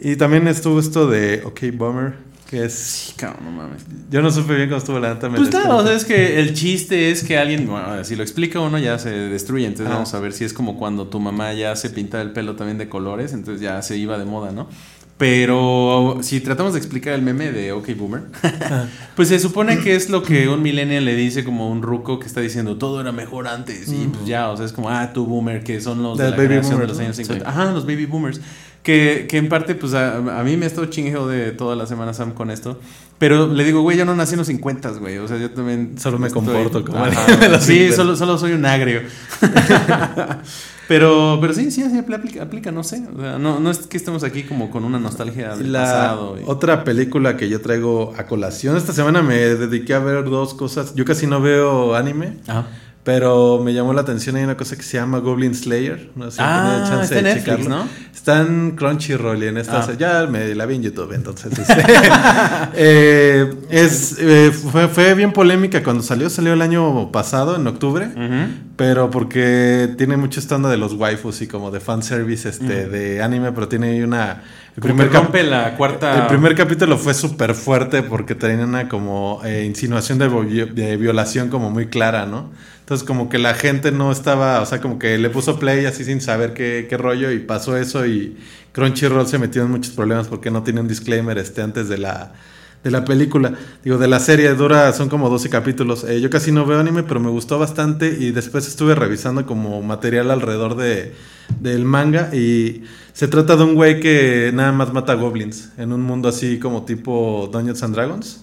B: Y también estuvo esto de OK Bummer, que es...
A: Sí, cabrón, no mames.
B: Yo no supe bien cómo estuvo la neta.
A: Pues nada, o sea, es que el chiste es que alguien, bueno, si lo explica uno ya se destruye, entonces
B: Ah.
A: vamos a ver si es como cuando tu mamá ya se pinta el pelo también de colores, entonces ya se iba de moda, ¿no? Pero si tratamos de explicar el meme de OK Boomer, <laughs> pues se supone que es lo que un millennial le dice como un ruco que está diciendo todo era mejor antes. Y pues ya, o sea, es como, ah, tú boomer, que son los de la
B: baby
A: generación de
B: boomers,
A: los
B: ¿no?
A: años 50.
C: Sí.
A: Ajá, los baby boomers. Que, que en parte, pues a, a mí me ha estado chingeo de toda la semana Sam con esto. Pero le digo, güey, yo no nací en los 50, güey. O sea, yo también.
B: Solo me comporto como
A: Ajá.
B: los
A: Sí,
B: 50.
A: solo, solo soy un agrio. <laughs> pero, pero sí, sí, sí, aplica, aplica, no sé. O sea, no, no es que estemos aquí como con una nostalgia del
B: La
A: pasado. y-
B: otra película que yo traigo a colación, esta semana me dediqué a ver dos cosas. Yo casi no veo anime,
A: Ajá.
B: Pero me llamó la atención. Hay una cosa que se llama Goblin Slayer. No sé si
A: Ah,
B: tenido chance
A: está
B: de
A: Netflix,
B: checarlo.
A: ¿no?
B: Está en Crunchyroll y en esta.
A: Ah.
B: Ya me la vi en YouTube, entonces. este, <laughs> eh, es, eh, fue, fue bien polémica cuando salió. Salió el año pasado, en octubre. Pero porque tiene mucho esta onda de los waifus y como de fanservice este, de anime, pero tiene una... El primer,
A: que
B: cap-
A: rompe la cuarta.
B: el primer capítulo fue súper fuerte porque tenía una como eh, insinuación de, vi- de violación como muy clara, ¿no? Entonces como que la gente no estaba, o sea, como que le puso play así sin saber qué, qué rollo y pasó eso y Crunchyroll se metió en muchos problemas porque no tiene un disclaimer este antes de la de la película, digo, de la serie dura, son como 12 capítulos. Eh, yo casi no veo anime, pero me gustó bastante y después estuve revisando como material alrededor de, del manga y se trata de un güey que nada más mata goblins en un mundo así como tipo Dungeons and Dragons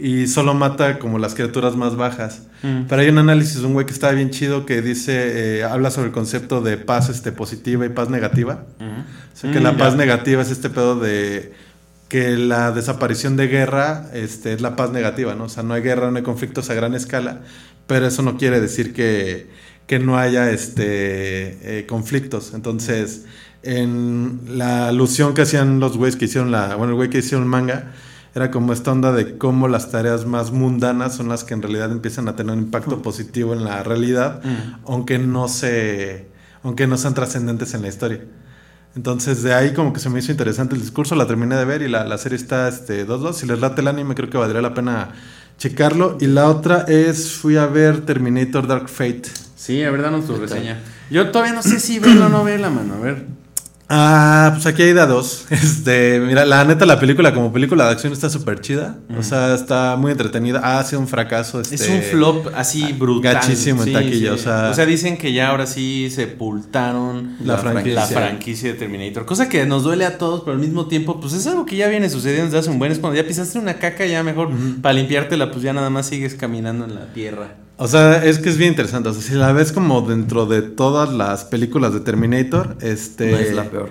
B: y solo mata como las criaturas más bajas.
A: Mm.
B: Pero hay un análisis de un güey que está bien chido que dice, eh, habla sobre el concepto de paz este, positiva y paz negativa.
A: Ujú.
B: O sea, que
A: Mm,
B: la paz
A: ya.
B: negativa es este pedo de que la desaparición de guerra este, es la paz negativa, ¿no? O sea, no hay guerra, no hay conflictos a gran escala, pero eso no quiere decir que, que no haya este, eh, conflictos. Entonces, en la alusión que hacían los güeyes que hicieron la, bueno, el güey que hicieron el manga, era como esta onda de cómo las tareas más mundanas son las que en realidad empiezan a tener un impacto positivo en la realidad,
A: Mm.
B: aunque no se, aunque no sean trascendentes en la historia. Entonces de ahí como que se me hizo interesante el discurso, la terminé de ver y la, la serie está este 2-2. Si les late el anime creo que valdría la pena checarlo. Y la otra es, fui a ver Terminator Dark Fate.
A: Sí, a ver, danos tu reseña. Yo todavía no sé si verla o no verla, mano. A ver.
B: Ah, pues aquí hay de a dos. <laughs> Este, mira, la neta, la película como película de acción está súper chida. O sea, está muy entretenida. Ah, ha sido un fracaso. Este,
A: Es un flop así brutal.
B: gachísimo en taquilla, o sea-
A: dicen que ya ahora sí sepultaron
B: La franquicia.
A: la franquicia de Terminator. Cosa que nos duele a todos, pero al mismo tiempo, pues es algo que ya viene sucediendo desde hace un buen. Es cuando ya pisaste una caca, ya mejor para limpiártela, pues ya nada más sigues caminando en la tierra.
B: O sea, es que es bien interesante. O sea, si la ves como dentro de todas las películas de Terminator, este.
C: No es la peor.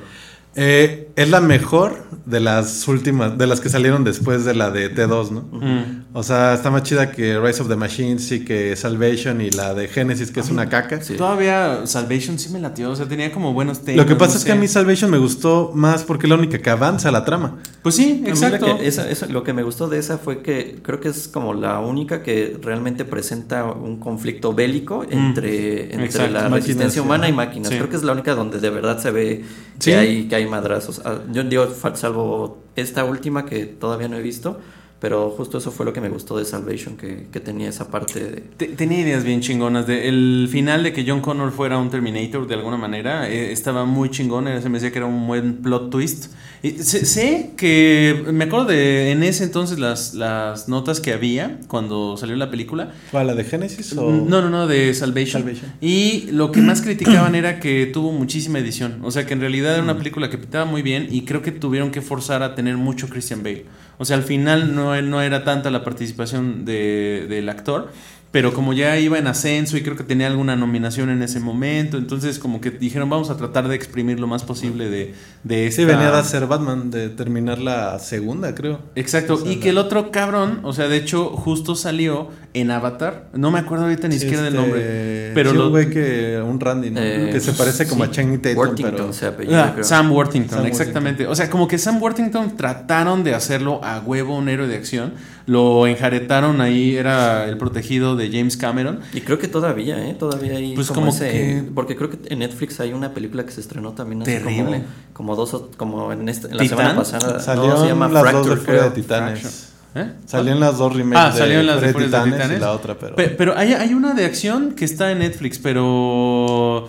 B: Eh, es la mejor de las últimas, de las que salieron después de la de T2, ¿no?
A: Mm.
B: O sea, está más chida que Rise of the Machines y que Salvation y la de Genesis, que es una caca.
C: Sí.
A: Todavía Salvation sí me latió, o sea, tenía como buenos temas.
B: Lo que pasa
A: no
B: es que a mí Salvation me gustó más porque es la única que avanza la trama.
A: Pues sí, exacto.
C: que- esa- esa- lo que me gustó de esa fue que creo que es como la única que realmente presenta un conflicto bélico entre, entre
A: Mm. exacto.
C: la
B: Máquinas,
C: resistencia
B: sí.
C: humana y máquinas.
A: Sí.
C: Creo que es la única donde de verdad se ve
B: Sí.
C: que, hay, que hay madrazos. Ah, Yo digo, salvo esta última que todavía no he visto, pero justo eso fue lo que me gustó de Salvation, que, que tenía esa parte de...
A: Te- Tenía ideas bien chingonas. De, el final de que John Connor fuera un Terminator de alguna manera eh, estaba muy chingón. Se me decía que era un buen plot twist. Sé, sé que me acuerdo de en ese entonces las, las notas que había cuando salió la película.
B: ¿Fue la de Genesis o...?
A: No, no, no, de Salvation.
B: Salvation.
A: Y lo que más criticaban era que tuvo muchísima edición. O sea, que en realidad era una película que pintaba muy bien y creo que tuvieron que forzar a tener mucho Christian Bale. O sea, al final no, no era tanta la participación de- del actor. Pero como ya iba en ascenso y creo que tenía alguna nominación en ese momento, entonces como que dijeron vamos a tratar de exprimir lo más posible de, de esta...
B: Sí, venía de hacer Batman, de terminar la segunda, creo.
A: Exacto,
B: O sea,
A: y
B: la-
A: que el otro cabrón, o sea, de hecho, justo salió en Avatar. No me acuerdo ahorita ni
B: Sí,
A: siquiera del
B: este,
A: nombre. Pero
B: sí,
A: lo,
B: un güey que... Un Randy, ¿no?
C: Eh,
B: que se parece como
C: sí,
B: a Channing Tatum,
C: Worthington
B: pero...
C: se apellida,
A: Ah,
C: creo.
A: Sam Worthington,
B: Sam
A: exactamente. O sea, como que Sam Worthington trataron de hacerlo a huevo un héroe de acción. Lo enjaretaron ahí, era el protegido de James Cameron.
C: Y creo que todavía, ¿eh? Todavía hay
A: Pues
C: como,
A: como
C: ese...
A: que-
C: Porque creo que en Netflix hay una película que se estrenó también hace
A: Terrible.
C: Como, como dos o- como en, esta- en la semana pasada.
B: Salieron
C: No, se llama
B: las dos de
C: Fracture,
B: Furia de
C: creo.
B: Titanes.
A: ¿Eh?
B: Salieron las dos remakes
A: Ah, salieron las de
B: Furia
A: Furia de Titanes.
B: y la otra, pero...
A: Pe- Pero, hay, hay una de acción que está en Netflix, pero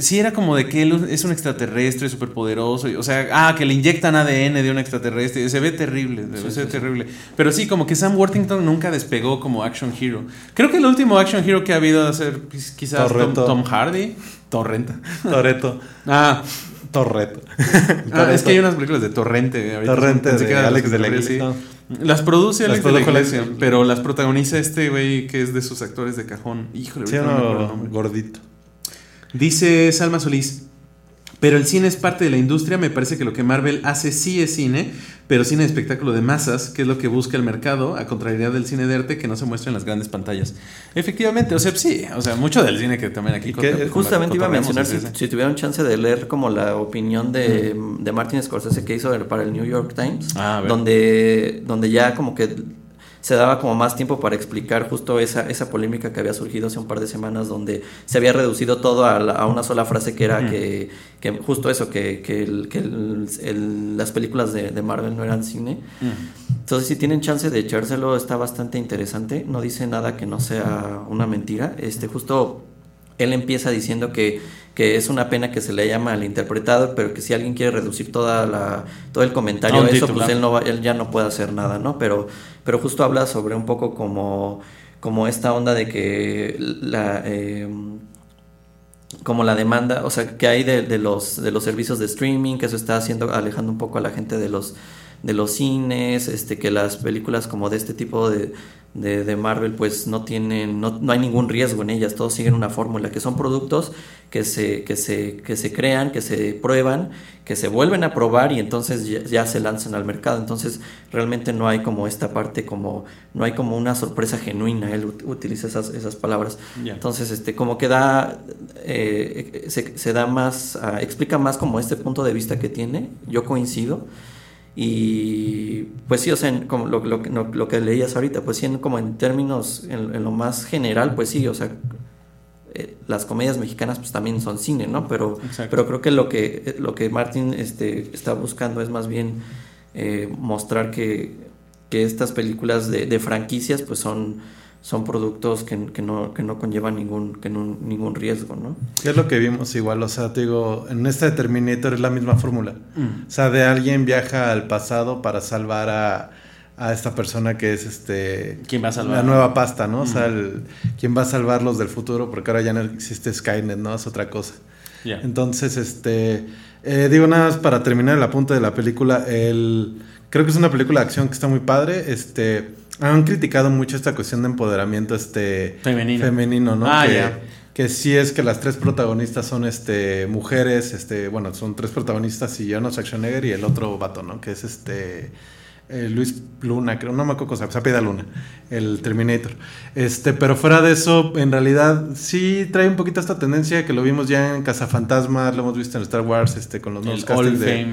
A: sí era como de que él es un extraterrestre superpoderoso. y- O sea, ah, que le inyectan ADN de un extraterrestre. Se ve terrible, se ve terrible. Pero sí, como que Sam Worthington nunca despegó como action hero. Creo que el último action hero que ha habido pues, quizás Tom, Hardy. Torrenta. <laughs>
B: Toreto.
A: Ah,
B: Torreto.
A: Ah, es que <laughs> hay unas películas de Torrente. ahorita
B: Torrente de Alex de la Iglesia.
A: Las produce
B: Las
A: Alex de la Iglesia, pero las protagoniza este güey que es de sus actores de cajón. Híjole,
B: Sí,
A: no me acuerdo el nombre.
B: gordito.
A: Dice Salma Solís. Pero el cine es parte de la industria, me parece que lo que Marvel hace sí es cine, pero cine de espectáculo de masas, que es lo que busca el mercado, a contrariedad del cine de arte que no se muestra en las grandes pantallas. Efectivamente, o sea, sí, o sea, mucho del cine que también aquí
B: que
C: Justamente iba a mencionar, si, si tuvieron chance de leer como la opinión de, de Martin Scorsese que hizo para el New York Times,
A: Ah,
C: donde, donde ya como que se daba como más tiempo para explicar justo esa, esa polémica que había surgido hace un par de semanas, donde se había reducido todo a, la- a una sola frase que era que, que justo eso, que, que, el- que el- el- las películas de, de Marvel no eran cine. Entonces, si tienen chance de echárselo, está bastante interesante. No dice nada que no sea una mentira. Este, justo él empieza diciendo que, que es una pena que se le haya malinterpretado, pero que si alguien quiere reducir toda la, todo el comentario
A: A
C: eso, pues él, no va- él ya no puede hacer nada, ¿no? Pero, pero justo habla sobre un poco como, como esta onda de que la... eh, como la demanda, o sea, que hay de, de los, de los servicios de streaming, que eso está haciendo, alejando un poco a la gente de los, de los cines, este, que las películas como de este tipo de, de, de Marvel, pues no tienen, no, no hay ningún riesgo en ellas, todos siguen una fórmula, que son productos que se, que se, que se crean, que se prueban, que se vuelven a probar y entonces ya, ya se lanzan al mercado. Entonces realmente no hay como esta parte, como, no hay como una sorpresa genuina, él ut- utiliza esas, esas palabras. Entonces, este, como que da, eh, se, se da más, ah, explica más como este punto de vista que tiene, yo coincido. Y pues sí, o sea, como lo, lo, lo que leías ahorita, pues sí, en- como en términos, en, en lo más general, pues sí, o sea, eh, las comedias mexicanas pues también son cine, ¿no? Pero,
A: Exacto.
C: pero creo que lo que, lo que Martin este, está buscando es más bien eh, mostrar que, que estas películas de, de franquicias pues son, son productos que, que no, que no conllevan ningún, que no- ningún riesgo, ¿no?
B: ¿Qué es lo que vimos igual? O sea, te digo, en esta de Terminator es la misma fórmula. O sea, de alguien viaja al pasado para salvar a, a esta persona que es este...
A: ¿Quién va a salvar?
B: La nueva pasta, ¿no? O sea, el, quién va a salvarlos del futuro porque ahora ya no existe Skynet, ¿no? Es otra cosa.
A: Ya.
B: Entonces, este... eh, digo nada más para terminar el apunte de la película, el... Creo que es una película de acción que está muy padre. Este... Han criticado mucho esta cuestión de empoderamiento este
A: Femenino.
B: femenino, ¿no?
A: Ah,
B: que, que sí es que las tres protagonistas son este mujeres, este, bueno, son tres protagonistas y Arnold Schwarzenegger y el otro vato, ¿no? Que es este eh, Luis Luna, creo, no me acuerdo cosa, se apellida Luna, el Terminator. Este, pero fuera de eso, en realidad sí trae un poquito esta tendencia que lo vimos ya en Cazafantasmas, lo hemos visto en Star Wars, este, con los nuevos castings de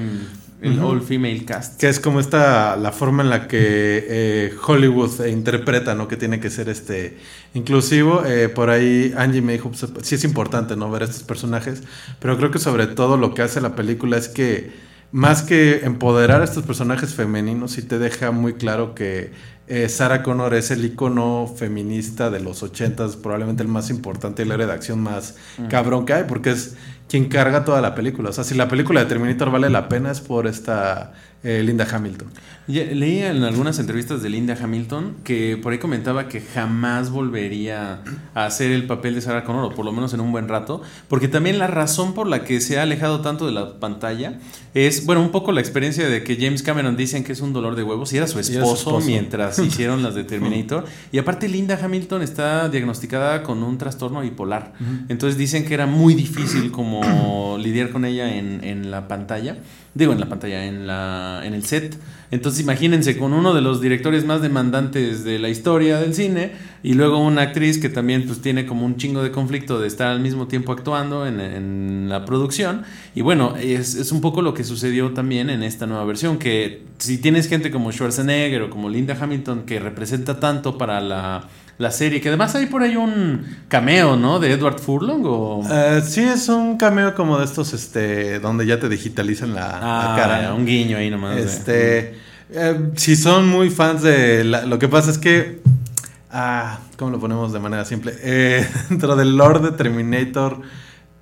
A: el
B: Ujú.
A: all female cast.
B: que es como esta la forma en la que eh, Hollywood interpreta no que tiene que ser este inclusivo. Eh, por ahí Angie me dijo pues, sí es importante no ver estos personajes. Pero creo que sobre todo lo que hace la película es que más que empoderar a estos personajes femeninos sí te deja muy claro que eh, Sarah Connor es el icono feminista de los ochentas probablemente el más importante y el héroe de acción más cabrón que hay porque es quien carga toda la película. O sea si la película de Terminator vale la pena es por esta eh, Linda Hamilton.
A: Ya, Leí en algunas entrevistas de Linda Hamilton que por ahí comentaba que jamás volvería a hacer el papel de Sarah Connor, o por lo menos en un buen rato, porque también la razón por la que se ha alejado tanto de la pantalla es, bueno, un poco la experiencia de que James Cameron dicen que es un dolor de huevos y era su
B: era
A: esposo. mientras <laughs> hicieron las de Terminator. Y aparte Linda Hamilton está diagnosticada con un trastorno bipolar. Entonces dicen que era muy difícil como <clears throat> lidiar con ella en, en la pantalla. Digo, en la pantalla, en, la, en el set. Entonces imagínense con uno de los directores más demandantes de la historia del cine y luego una actriz que también pues tiene como un chingo de conflicto de estar al mismo tiempo actuando en, la producción. Y bueno, es, es un poco lo que sucedió también en esta nueva versión, que si tienes gente como Schwarzenegger o como Linda Hamilton que representa tanto para la, la serie, que además hay por ahí un cameo, ¿no? De Edward Furlong o...
B: Eh, sí, es un cameo como de estos, este, donde ya te digitalizan la, la
A: Ah,
B: cara.
A: un guiño ahí nomás.
B: Este, eh, si son muy fans de la- lo que pasa es que, ah, ¿cómo lo ponemos de manera simple? <laughs> Eh, dentro del lore de Terminator,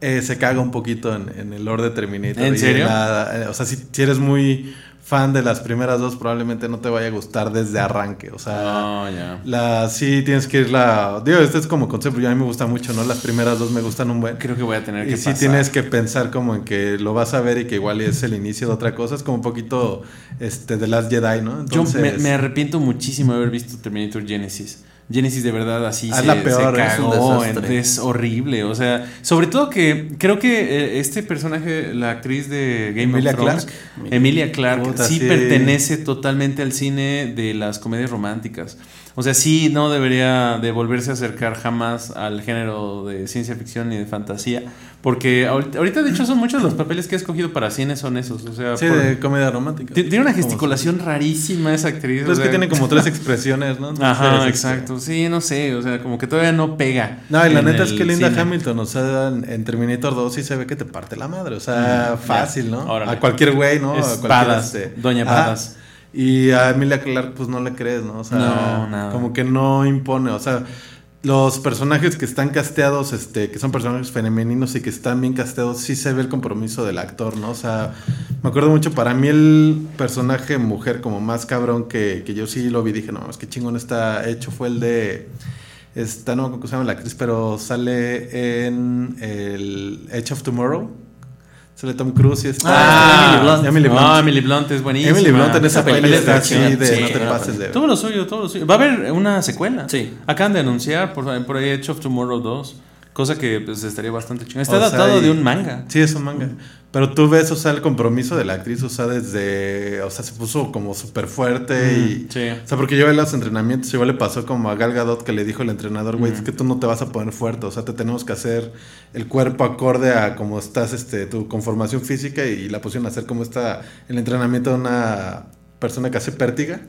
B: eh, se caga un poquito en, en el lore de Terminator.
A: ¿En serio?
B: la- o sea, si, si eres muy fan de las primeras dos, probablemente no te vaya a gustar desde arranque. O sea,
A: ya.
B: la, sí tienes que ir la... Digo, este es como concepto, yo a mí me gusta mucho, ¿no? Las primeras dos me gustan un buen...
A: Creo que voy a tener
B: Y
A: que
B: sí
A: pasar.
B: tienes que pensar como en que lo vas a ver y que igual es el inicio de otra cosa. Es como un poquito este, de Last Jedi, ¿no?
A: Yo me,
B: Entonces,
A: me arrepiento muchísimo de haber visto Terminator Genesis. Genesis de verdad así se,
B: la peor,
A: se
B: es
C: un
A: cagó, es horrible, o sea, sobre todo que creo que eh, este personaje, la actriz de Game
B: Emilia
A: of Thrones. Emilia
B: Puta,
A: sí,
B: sí.
A: pertenece totalmente al cine de las comedias románticas. O sea, sí no debería de volverse a acercar jamás al género de ciencia ficción ni de fantasía, porque ahorita, ahorita, de hecho son muchos los papeles que ha escogido para cine son esos, o sea,
B: Sí,
A: por-
B: de comedia romántica.
A: Ti- Tiene una gesticulación rarísima esa actriz.
B: Pero
A: o
B: es que tiene como tres <laughs> expresiones, ¿no? Entonces,
A: Ajá,
B: este,
A: exacto. Sí, no sé, o sea, como que todavía no pega.
B: No, y la neta es que Linda
A: cine.
B: Hamilton, o sea, en, Terminator 2 sí se ve que te parte la madre. O sea,
A: Mm,
B: fácil, ¿no?
A: órale.
B: A cualquier güey, ¿no?
A: Es
B: a cualquier,
A: Badass, Doña. Badass.
B: Y a Emilia Clarke, pues no le crees, ¿no? O sea,
A: No, nada.
B: como que no impone. O sea, los personajes que están casteados, este, que son personajes femeninos y que están bien casteados, sí se ve el compromiso del actor, ¿no? O sea, me acuerdo mucho, para mí el personaje mujer como más cabrón que, que yo sí lo vi, dije, no, es que chingón está hecho, fue el de... Esta, no me acuerdo cómo se llama la actriz, pero sale en el Edge of Tomorrow. Sale Tom Cruise y está...
C: Ah, Emily Blunt.
B: Emily Blunt.
A: No, Emily Blunt es buenísima.
B: Emily Blunt en esa
C: película
B: está
C: es
B: así de
C: Sí,
B: no te pases de...
A: Todo lo suyo, todo lo suyo. Va a haber una secuela.
C: Sí.
A: Acaban de anunciar por, por ahí Edge of Tomorrow 2. Cosa que pues estaría bastante chingón. Está
B: O
A: adaptado de un manga.
B: Sí, es un manga. Pero tú ves, o sea, el compromiso de la actriz, o sea, desde, o sea, se puso como súper fuerte y...
A: sí.
B: O sea, porque yo en los entrenamientos igual le pasó como a Gal Gadot que le dijo el entrenador, güey, es que tú no te vas a poner fuerte, o sea, te tenemos que hacer el cuerpo acorde a cómo estás, este, tu conformación física y la pusieron a hacer como está el entrenamiento de una persona que hace pértiga,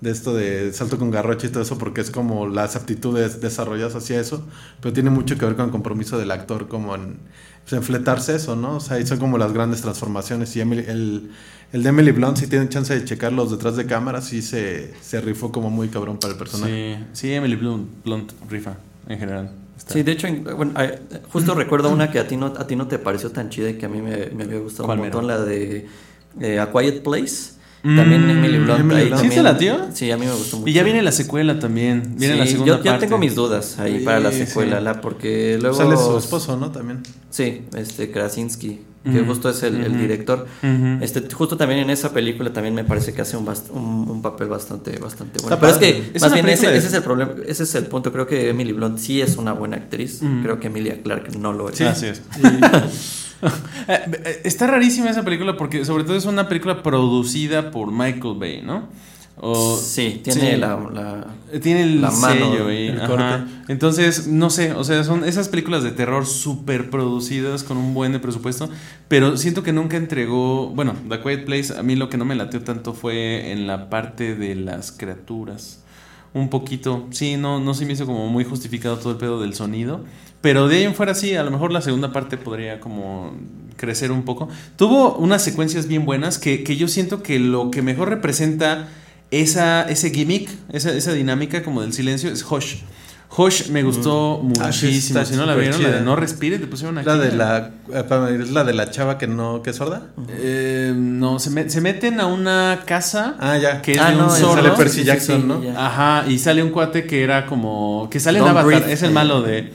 B: de esto de salto con garrocha y todo eso, porque es como las aptitudes desarrolladas hacia eso, pero tiene mucho que ver con el compromiso del actor, como en, pues, en fletarse eso, ¿no? O sea, ahí son como las grandes transformaciones y Emily- el, el de Emily Blunt, si tienen chance de checarlos detrás de cámara, sí se, se rifó como muy cabrón para el personaje.
A: Sí, sí, Emily Blunt, Blunt rifa en general. Está-
C: Sí, de hecho, en- bueno, justo <clears throat> recuerdo una que a ti no, a ti no te pareció tan chida y que a mí me, me había gustado
A: ¿Cuál
C: un montón,
A: mero?
C: la de eh, A Quiet Place.
A: Mm,
C: también Emily Blunt.
B: Emily
C: ahí
B: Blunt.
A: ¿Sí
C: también-
A: te latió?
C: Sí, a mí me gustó mucho.
A: Y ya viene la secuela también. Viene
C: Sí,
A: la segunda
C: yo, yo
A: parte.
C: tengo mis dudas ahí para la secuela,
A: sí.
C: la, porque luego...
B: Sale su esposo, ¿no? También.
C: Sí, este Krasinski, que justo es el, director. Este, justo también en esa película también me parece que hace un, bast- un, un papel bastante, bastante bueno.
B: Está
C: Pero es que
A: Es
C: más bien ese,
A: de-
C: ese es el problema, ese es el punto. Creo que Emily Blunt sí es una buena actriz. Creo que Emilia Clarke no lo es.
A: Sí, así es. <laughs> <laughs> Eh, eh, Está rarísima esa película porque sobre todo es una película producida por Michael Bay, ¿no? O-
C: Sí, tiene
A: sí.
C: la, la-
A: Eh, Tiene el
C: La mano,
A: sello ahí.
B: el corte.
A: Entonces, no sé, o sea, son esas películas de terror súper producidas con un buen de presupuesto, pero siento que nunca entregó, bueno, The Quiet Place, a mí lo que no me latió tanto fue en la parte de las criaturas. Un poquito, sí, no, no se me hizo como muy justificado todo el pedo del sonido, pero de ahí en fuera sí, a lo mejor la segunda parte podría como crecer un poco. Tuvo unas secuencias bien buenas que, que yo siento que lo que mejor representa esa, ese gimmick, esa, esa dinámica como del silencio es Hush. Hush me gustó
B: Ah, sí,
A: muchísimo.
B: está
A: si no la vieron, la de
B: chida.
A: No Respire, te pusieron aquí.
B: La de la, espérame, es la de la chava que no, que es sorda.
A: Eh, no, se, me- se meten a una casa
B: Ah, ya.
A: que es
C: Ah,
A: de
C: no,
A: un sordo.
B: sale Percy
C: Sí, sí,
B: Jackson,
C: sí,
B: ¿no?
C: ya.
A: Ajá, y sale un cuate que era como. que sale en Avatar,
C: breathe,
A: es el
C: eh.
A: malo de,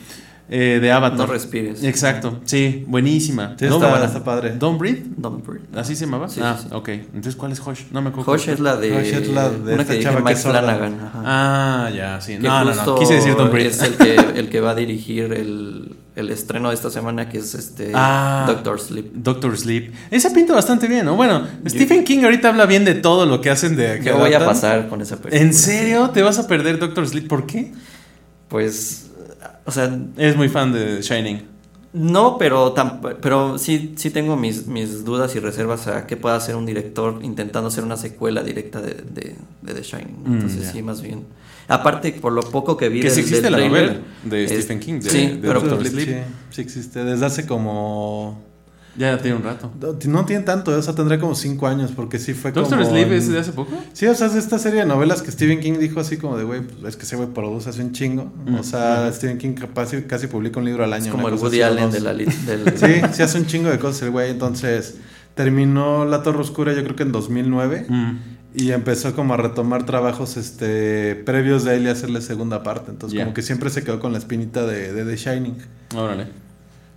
A: eh, de Avatar.
C: No respires.
A: Exacto, sí, buenísima.
B: Sí,
A: No,
B: está-
A: buena.
B: está padre.
A: Don't breathe,
C: Don't breathe.
A: así se llamaba.
C: Sí,
A: ah,
C: sí, sí.
A: ok. Entonces, ¿cuál es Hush? No me acuerdo.
C: Hush es la de,
B: Hush es la de
C: una
B: esta
C: que
B: chava que
C: Mike. Flanagan. ajá.
A: Ah, ya, sí.
C: Que
A: No, no, no. Quise decir Don't breathe.
C: Es el que, el que va a dirigir el, el estreno de esta semana, que es este
A: Ah.
C: Doctor Sleep.
A: Doctor Sleep. Esa pinta bastante bien, ¿no? Bueno, Stephen King ahorita habla bien de todo lo que hacen de. que
C: ¿Qué voy a pasar con esa película?
A: ¿En serio? ¿Te vas a perder Doctor Sleep? ¿Por qué?
C: Pues, o sea,
A: Es muy fan de Shining.
C: no, pero pero sí, sí tengo mis, mis dudas y reservas a qué pueda hacer un director intentando hacer una secuela directa de, de, de The Shining.
A: Mm,
C: Entonces sí, más bien. Aparte, por lo poco que vi
A: Que sí existe
C: del
A: la novela de
C: es-
A: Stephen King, de-
C: sí,
A: de
C: pero
A: Doctor
B: Sleep. Sí, sí existe. Desde hace como
A: Ya tiene un rato.
B: No, no tiene tanto, o sea, tendría como cinco años, porque sí fue
A: ¿Doctor
B: como...
A: Sleep
B: en-
A: es de hace poco?
B: Sí, o sea, es esta serie de novelas que Stephen King dijo así como de, güey, pues, es que ese güey produce hace un chingo. O sea, Stephen King casi, casi publica un libro al año.
C: Es como el Woody Allen de la... del- <laughs>
B: Sí, sí hace un chingo de cosas el güey. Entonces, terminó La Torre Oscura yo creo que en 2009.
A: Mm.
B: Y empezó como a retomar trabajos este previos de él y hacerle segunda parte. Entonces, como que siempre se quedó con la espinita de, de The Shining.
A: Órale.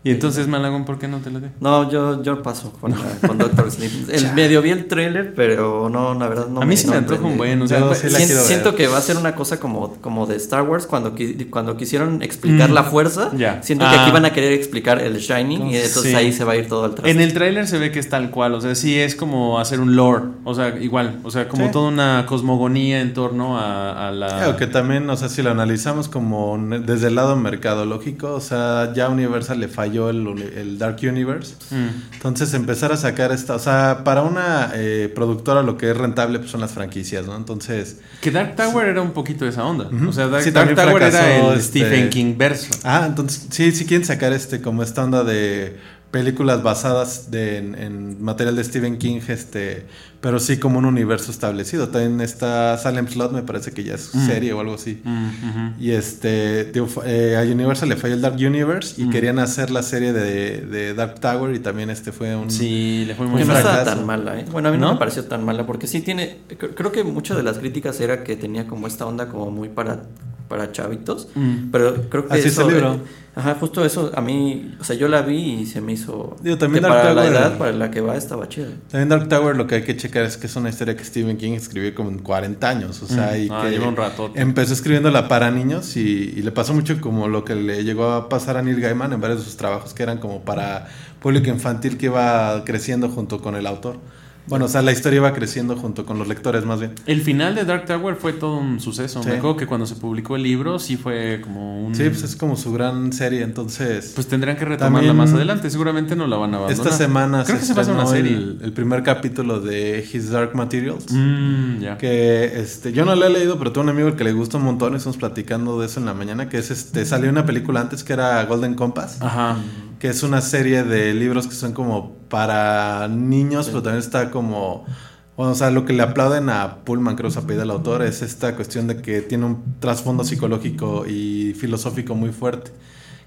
A: Y entonces, Malagón, ¿por qué no te la de?
C: No, yo, yo paso con, con Doctor Sleep. <laughs> El, medio vi el trailer, pero no, la verdad no
A: a mí sí
C: no
A: me antoja un buen. O sea,
B: Yo
A: pues,
B: sí la
C: siento que va a ser una cosa como, como de Star Wars cuando, cuando quisieron explicar
A: Mm.
C: la fuerza.
A: Ya.
C: Siento que
A: Ah.
C: aquí van a querer explicar el Shining y entonces
A: Sí.
C: ahí se va a ir todo al traste.
A: En el tráiler se ve que es tal cual, o sea, sí es como hacer un lore, o sea, igual, o sea, como
B: Sí.
A: toda una cosmogonía en torno a, a la...
B: Claro, que también, o sea, si lo analizamos como desde el lado mercadológico, o sea, ya Universal le falló el, el Dark Universe.
A: Mm.
B: Entonces empezar a sacar esta, o sea, para una eh, productora lo que es rentable pues, son las franquicias, ¿no? Entonces,
A: Que Dark Tower era un poquito de esa onda, o sea, Dark,
B: Sí,
A: Dark
B: también
A: Tower era el
B: este-
A: Stephen King verso.
B: ah, entonces sí, sí quieren sacar este como esta onda de películas basadas de, en, en material de Stephen King, este, pero sí como un universo establecido. También está Salem Slot, me parece que ya es
A: Mm.
B: serie o algo así.
A: Mm.
B: Y este, digo, eh, a Universal le falló el Dark Universe y
A: Mm.
B: querían hacer la serie de, de Dark Tower y también este fue un...
A: Sí, le fue muy
C: Que no estaba tan mala, ¿eh? Bueno, a mí no,
A: ¿No?
C: me pareció tan mala porque sí tiene. cre- Creo que muchas de las críticas era que tenía como esta onda como muy para, para chavitos.
A: Mm.
C: Pero creo que
B: Así es el libro.
C: eh, ajá, justo eso a mí. O sea, yo la vi y se me hizo.
B: Digo, también
C: que
B: Dark
C: para la
B: Tower-
C: edad para la que va estaba chida.
B: También Dark Tower lo que hay que checar es que es una historia que Stephen King escribió como en 40 años, o sea,
A: Mm.
B: y
A: Ah,
B: que
A: lleva un ratote.
B: empezó escribiéndola para niños y, y le pasó mucho como lo que le llegó a pasar a Neil Gaiman en varios de sus trabajos que eran como para público infantil que iba creciendo junto con el autor. Bueno, o sea, la historia iba creciendo junto con los lectores más bien.
A: El final de Dark Tower fue todo un suceso.
B: Sí.
A: Me acuerdo que cuando se publicó el libro sí fue como un...
B: Sí, pues es como su gran serie, entonces...
A: Pues tendrán que retomarla más adelante. Seguramente no la van a abandonar.
B: esta semana
A: Creo que se va a hacer una
B: estrenó
A: serie.
B: El, el primer capítulo de His Dark Materials.
A: Mm, ya.
B: Que este, yo no lo he leído, pero tengo un amigo que le gusta un montón. y Estamos platicando de eso en la mañana. Que es este, salió una película antes que era Golden Compass,
A: Ajá.
B: que es una serie de libros que son como para niños, pero también está como. Bueno, o sea, lo que le aplauden a Pullman, creo que se apellida el autor, es esta cuestión de que tiene un trasfondo psicológico y filosófico muy fuerte.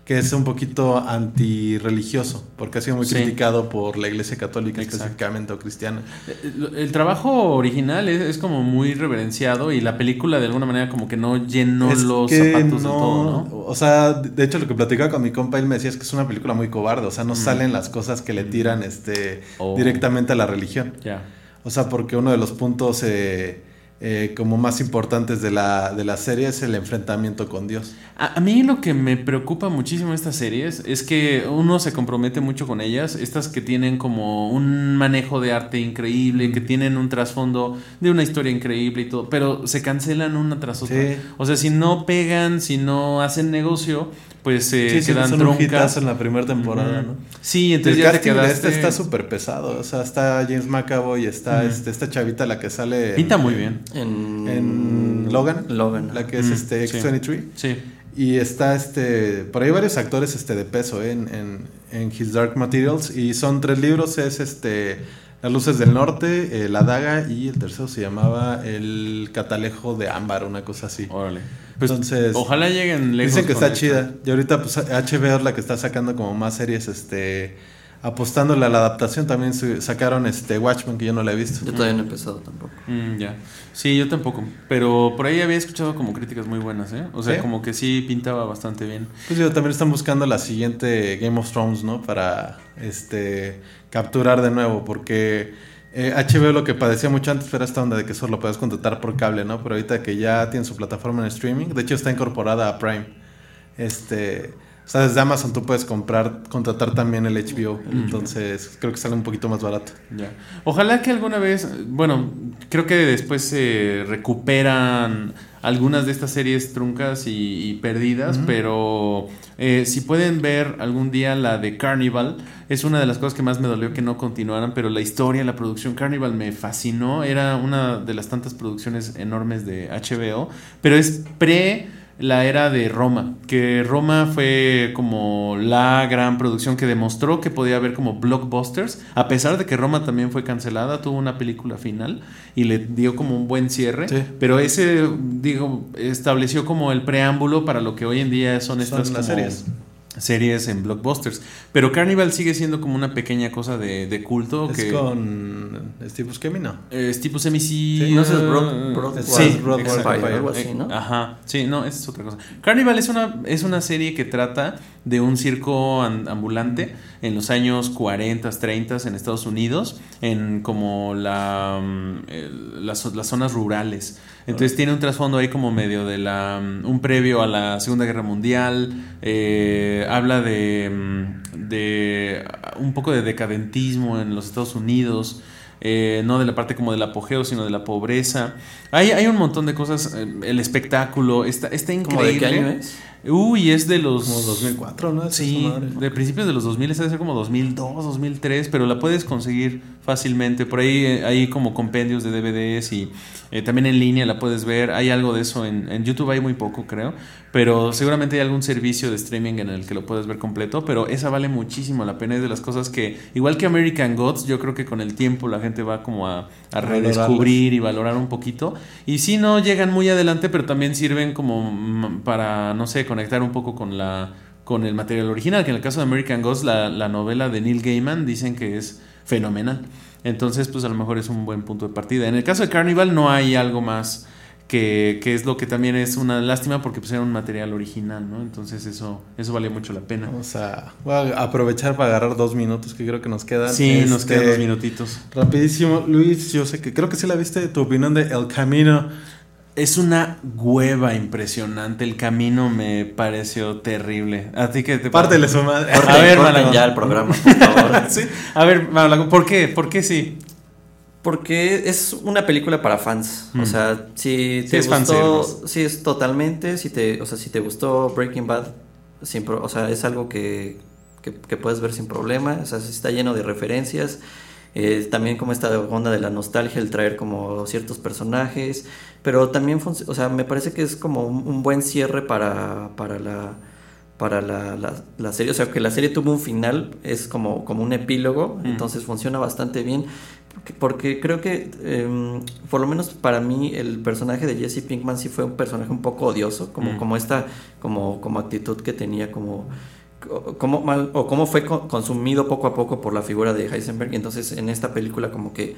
B: Que es un poquito antirreligioso, porque ha sido muy
A: Sí.
B: criticado por la iglesia católica
A: Exacto.
B: específicamente o cristiana.
A: El, el trabajo original es, es como muy reverenciado y la película de alguna manera como que no llenó
B: Es
A: los
B: que
A: zapatos
B: no,
A: del todo, ¿no?
B: O sea, de hecho lo que platicaba con mi compa, él me decía es que es una película muy cobarde, o sea, no salen las cosas que le tiran este
A: Mm. Oh.
B: directamente a la religión.
A: Ya.
B: O sea, porque uno de los puntos eh, eh, como más importantes de la, de la serie es el enfrentamiento con Dios.
A: A, a mí lo que me preocupa muchísimo estas series es que uno se compromete mucho con ellas, estas que tienen como un manejo de arte increíble, que tienen un trasfondo de una historia increíble y todo, pero se cancelan una tras otra.
B: Sí.
A: O sea, si no pegan, si no hacen negocio, pues se
B: sí, sí,
A: quedan
B: son un
A: truncas.
B: hitazo en la primera temporada,
A: Ujú.
B: ¿no?
A: Sí,
B: El
A: entonces ya te
B: casting de
A: quedaste...
B: este está súper pesado, o sea, está James McAvoy, está este, esta chavita la que sale... en-
A: Pinta muy bien.
C: En,
B: En Logan,
C: Logan.
B: la que es este
A: sí.
B: X-23.
A: Sí.
B: Y está este. Por ahí varios actores este, de peso ¿eh? en, en, en His Dark Materials. Y son tres libros: es este. Las luces del norte, eh, La daga y el tercero se llamaba El catalejo de ámbar, una cosa así.
A: Órale. Pues
B: Entonces,
A: ojalá lleguen lejos.
B: Dicen que está chida. Y ahorita pues HBO es la que está sacando como más series, este apostándole a la adaptación. También su- sacaron este Watchmen que yo no la he visto.
C: Yo todavía no he empezado tampoco.
A: Mm, ya. Sí, yo tampoco. Pero por ahí había escuchado como críticas muy buenas, ¿eh? O sea,
B: ¿Sí?
A: como que sí pintaba bastante bien.
B: Pues yo también están buscando la siguiente Game of Thrones, ¿no? Para este capturar de nuevo, porque eh, HBO lo que padecía mucho antes era esta onda de que solo lo puedes contratar por cable, ¿no? Pero ahorita que ya tiene su plataforma en streaming, de hecho está incorporada a Prime. Este, o sea, desde Amazon tú puedes comprar, contratar también el HBO, entonces creo que sale un poquito más barato.
A: Ya. Ojalá que alguna vez, bueno, creo que después se recuperan algunas de estas series truncas y, y perdidas, pero eh, si pueden ver algún día la de Carnival, es una de las cosas que más me dolió que no continuaran, pero la historia, la producción Carnival me fascinó, era una de las tantas producciones enormes de HBO, pero es pre la era de Roma, que Roma fue como la gran producción que demostró que podía haber como blockbusters, a pesar de que Roma también fue cancelada, tuvo una película final y le dio como un buen cierre,
B: Sí.
A: pero ese, digo, estableció como el preámbulo para lo que hoy en día son
B: Son
A: estas
B: las
A: como
B: series.
A: Series en blockbusters. Pero Carnival sigue siendo como una pequeña cosa de, de culto
B: Es
A: que
B: con Steve Buscemi, ¿no?
A: eh, es tipo semi
B: Sí,
C: no, es Broad- Broad-
A: sí,
B: Broad-
C: algo así, ¿no?
A: Ajá, sí, no, esa es otra cosa. Carnival es una, es una serie que trata de un circo an- ambulante en los años 40, 30 en Estados Unidos, en como la, el- las, las zonas rurales. Entonces tiene un trasfondo ahí como medio de la, un previo a la Segunda Guerra Mundial, eh, habla de, mm, de un poco de decadentismo en los Estados Unidos. eh, no de la parte como del apogeo, sino de la pobreza. Hay, hay un montón de cosas. eh, el espectáculo está, está
C: ¿Cómo
A: increíble.
C: de qué año es?
A: Uy, es de los.
B: Como 2004, ¿no? Es
A: Sí, de principios de los 2000, debe ser como 2002, 2003, pero la puedes conseguir fácilmente. Por ahí eh, hay como compendios de DVDs y eh, también en línea la puedes ver. Hay algo de eso en, en YouTube, hay muy poco, creo. Pero seguramente hay algun servicio de streaming en el que lo puedes ver completo. Pero esa vale muchísimo la pena. Es de las cosas que, igual que American Gods, yo creo que con el tiempo la gente va como a, a redescubrir y valorar un poquito. Y sí, no llegan muy adelante, pero también sirven como para, no sé, conectar un poco con la con el material original, que en el caso de American Ghost, la, la novela de Neil Gaiman, dicen que es fenomenal. Entonces, pues a lo mejor es un buen punto de partida. En el caso de Carnival no hay algo más que, que es lo que también es una lástima porque pues era un material original, ¿no? Entonces eso, eso vale mucho la pena.
B: Vamos a, voy a aprovechar para agarrar dos minutos que creo que nos quedan.
A: Sí, nos
B: Este,
A: quedan dos minutitos.
B: Rapidísimo, Luis, yo sé que creo que sí la viste, tu opinión de El Camino.
A: Es una hueva impresionante. El camino me pareció terrible. ¿A ti qué te
B: Pártele su madre.
A: A
C: Corten-
A: ver,
C: corten
A: Malagón.
C: ya el programa, por favor. <laughs>
A: Sí. A ver, Malagón, ¿por qué? ¿Por qué sí?
C: Porque es una película para fans.
A: Mm.
C: O sea, si
A: Sí,
C: te
A: es
C: gustó,
A: fanservice.
C: sí es totalmente, si te, o sea, si te gustó Breaking Bad, sin pro- o sea, es algo que, que, que puedes ver sin problema. O sea, está lleno de referencias. Eh, también como esta onda de la nostalgia, el traer como ciertos personajes. Pero también, o sea, me parece que es como un, un buen cierre para, para la para la, la- la serie, o sea que la serie tuvo un final, es como, como un epílogo,
A: Mm.
C: entonces funciona bastante bien, porque, porque creo que, em, por lo menos para mí, el personaje de Jesse Pinkman sí fue un personaje un poco odioso, como,
A: Mm.
C: como esta, como, como actitud que tenía, como, co- como mal, o cómo fue co- consumido poco a poco por la figura de Heisenberg, y entonces en esta película como que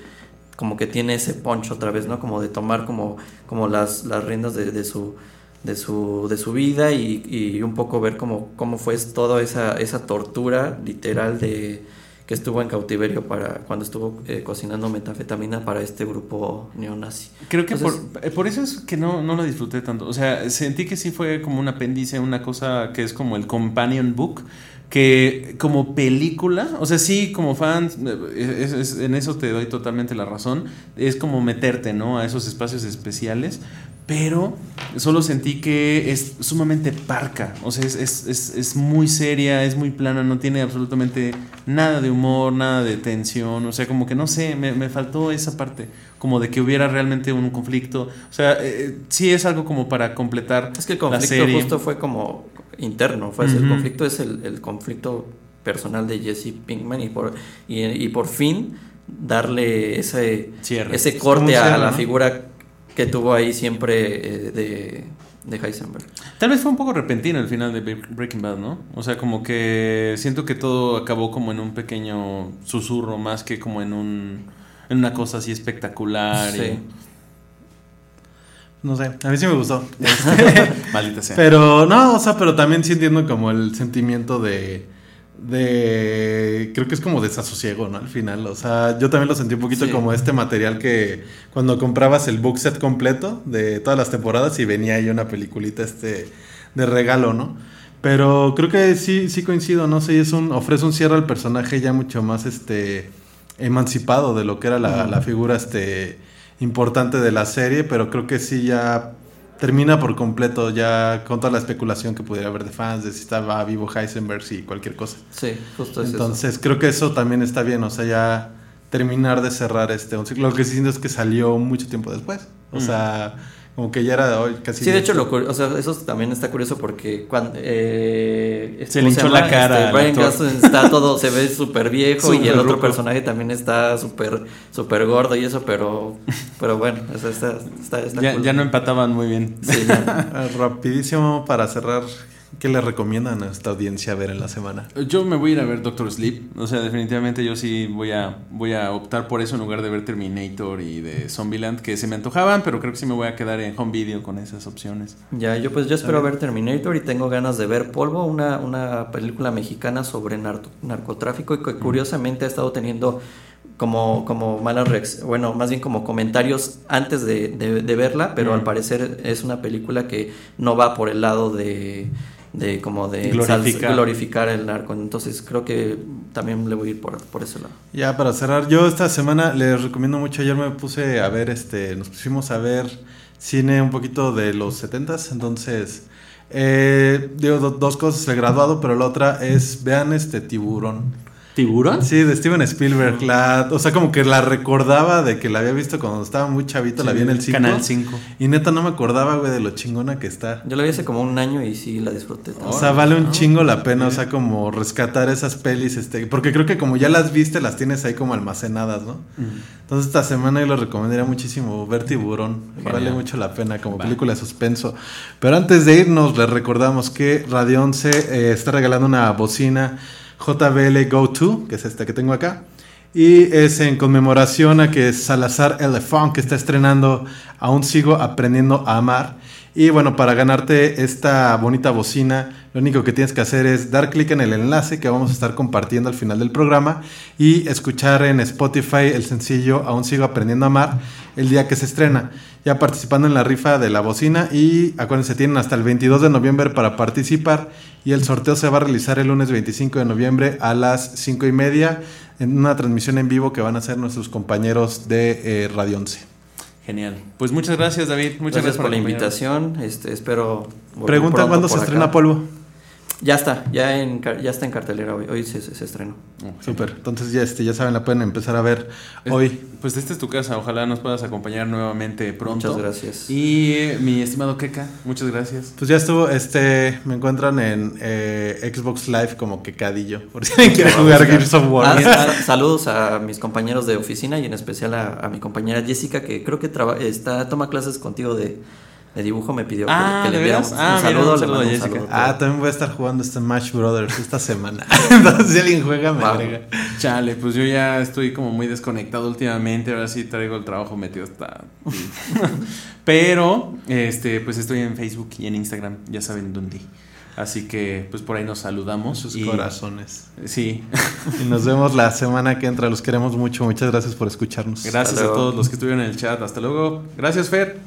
C: como que tiene ese punch otra vez, ¿no? Como de tomar como, como las, las riendas de, de su de su, de su vida y, y un poco ver cómo, cómo fue toda esa, esa tortura literal de que estuvo en cautiverio para cuando estuvo eh, cocinando metanfetamina para este grupo neonazi.
A: Creo que
C: Entonces-
A: por, eh, por eso es que no, no lo disfruté tanto. O sea, sentí que sí fue como un apéndice, una cosa que es como el companion book, que como película, o sea, sí, como fans, eh, es- es- en eso te doy totalmente la razón, es como meterte, ¿no? A esos espacios especiales, pero solo sentí que es sumamente parca, o sea, es, es, es, es muy seria, es muy plana, no tiene absolutamente nada de humor, nada de tensión, o sea, como que no sé, me, me faltó esa parte, como de que hubiera realmente un conflicto, o sea, eh, sí es algo como para completar
C: Es que el
A: la
C: conflicto
A: serie.
C: justo fue como interno, fue el conflicto es el, el conflicto personal de Jesse Pinkman y por, y, y por fin darle ese,
A: Cierre.
C: ese corte a la
B: ¿no?
C: figura que tuvo ahí siempre eh, de, de Heisenberg.
A: Tal vez fue un poco repentino el final de Bre- Breaking Bad, ¿no? O sea, como que siento que todo acabó como en un pequeño susurro más que como en un en una cosa así espectacular. y-
C: Sí.
B: No sé, a mí sí me gustó. <laughs>
A: Maldita sea.
B: Pero no, o sea, pero también sí entiendo como el sentimiento de. De creo que es como desasosiego, ¿no? Al final, o sea, yo también lo sentí un poquito
C: Sí.
B: como este material que cuando comprabas el book set completo de todas las temporadas y venía ahí una peliculita este de regalo, ¿no? Pero creo que sí, sí coincido, no sé, es un, ofrece un cierre al personaje ya mucho más este emancipado de lo que era la, la figura este importante de la serie, pero creo que sí ya termina por completo ya con toda la especulación que pudiera haber de fans de si estaba vivo Heisenberg y cualquier cosa.
C: Sí, justo es eso.
B: Entonces creo que eso también está bien, o sea, ya terminar de cerrar este un ciclo. Lo que sí siento es que salió mucho tiempo después. O
A: Mm.
B: sea, Como que ya era hoy casi.
C: Sí, de hecho, lo, o sea, eso también está curioso porque cuando eh,
A: Se
C: ¿cómo
A: le hinchó la cara
C: Este, Brian está todo, se ve súper viejo y el otro personaje también está súper súper gordo y eso, pero pero bueno, o sea, está, está, está
A: Ya,
C: cool.
A: ya no empataban muy bien.
C: Sí, ya. <laughs>
B: Rapidísimo para cerrar. ¿Qué le recomiendan a esta audiencia ver en la semana?
A: Yo me voy a ir a ver Doctor Sleep. O sea, definitivamente yo sí voy a, voy a optar por eso en lugar de ver Terminator y de Zombieland, que se me antojaban, pero creo que sí me voy a quedar en home video con esas opciones.
C: Ya, yo pues yo espero ver Terminator y tengo ganas de ver Polvo, una, una película mexicana sobre narco- narcotráfico y que curiosamente ha estado teniendo como, como malas reacciones, bueno, más bien como comentarios antes de, de- de verla, pero
A: Mm.
C: al parecer es una película que no va por el lado de, de como de
A: Glorificar.
C: glorificar el narco, entonces creo que también le voy a ir por, por ese lado.
B: Ya para cerrar, yo esta semana les recomiendo mucho. Ayer me puse a ver, este, nos pusimos a ver cine un poquito de los 70s. Entonces, eh, digo do- dos cosas: el graduado, pero la otra es vean este tiburón.
A: ¿Tiburón?
B: Sí, de Steven Spielberg. La, o sea, como que la recordaba de que la había visto cuando estaba muy chavito, la vi en el 5.
A: Canal 5.
B: Y neta no me acordaba, güey, de lo chingona que está.
C: Yo la vi hace como un año y sí la disfruté.
B: O sea, vale un chingo la pena, o sea, como rescatar esas pelis, este, porque creo que como ya las viste, las tienes ahí como almacenadas, ¿no? Entonces esta semana yo lo recomendaría muchísimo ver Tiburón, vale mucho la pena como película de suspenso. Pero antes de irnos, les recordamos que Radio 11 eh, está regalando una bocina JBL Go 2, que es esta que tengo acá. Y es en conmemoración a que Salazar Elefant, que está estrenando Aún sigo aprendiendo a amar. Y bueno, para ganarte esta bonita bocina, lo único que tienes que hacer es dar clic en el enlace que vamos a estar compartiendo al final del programa y escuchar en Spotify el sencillo Aún sigo aprendiendo a amar el día que se estrena. Ya participando en la rifa de la bocina y acuérdense, tienen hasta el 22 de noviembre para participar y el sorteo se va a realizar el lunes 25 de noviembre a las 5 y media en una transmisión en vivo que van a hacer nuestros compañeros de eh, Radio 11.
A: Genial. Pues muchas gracias, David. Muchas
C: Gracias
A: gracias,
C: por la invitación. Este, espero.
B: Pregunta cuándo se estrena. Polvo.
C: Ya está, ya en ya está en cartelera hoy. Hoy se, se, se estrenó.
B: Súper. Entonces ya, este, ya saben, la pueden empezar a ver
A: Es-
B: hoy.
A: Pues esta es tu casa. Ojalá nos puedas acompañar nuevamente pronto.
C: Muchas gracias.
A: Y eh, mi estimado Keka, muchas gracias.
B: Pues ya estuvo, este, me encuentran en eh, Xbox Live como quecadillo, por si alguien quiere jugar Gears of War.
C: Ah, sa- <laughs> saludos a mis compañeros de oficina y en especial a, a mi compañera Jessica, que creo que traba- está toma clases contigo de, de dibujo. Me pidió que-
A: Ah,
C: que,
A: ¿de
C: le diéramos
A: veras? Ah,
C: un
A: mira,
C: saludo.
A: un
C: le
A: saludo
C: mando
A: a
C: un saludo.
B: Ah, también voy a estar jugando Smash Brothers esta semana. <laughs> Entonces, si alguien juega, me
C: Wow.
B: agrega.
A: Chale, pues yo ya estoy como muy desconectado últimamente. Ahora sí traigo el trabajo metido hasta. <laughs> Pero, este, pues estoy en Facebook y en Instagram. Ya saben dónde. Así que, pues por ahí nos saludamos.
B: Sus
A: y-
B: corazones.
A: Sí.
B: Y nos vemos la semana que entra. Los queremos mucho. Muchas gracias por escucharnos.
A: Gracias a todos los que estuvieron en el chat. Hasta luego. Gracias, Fer.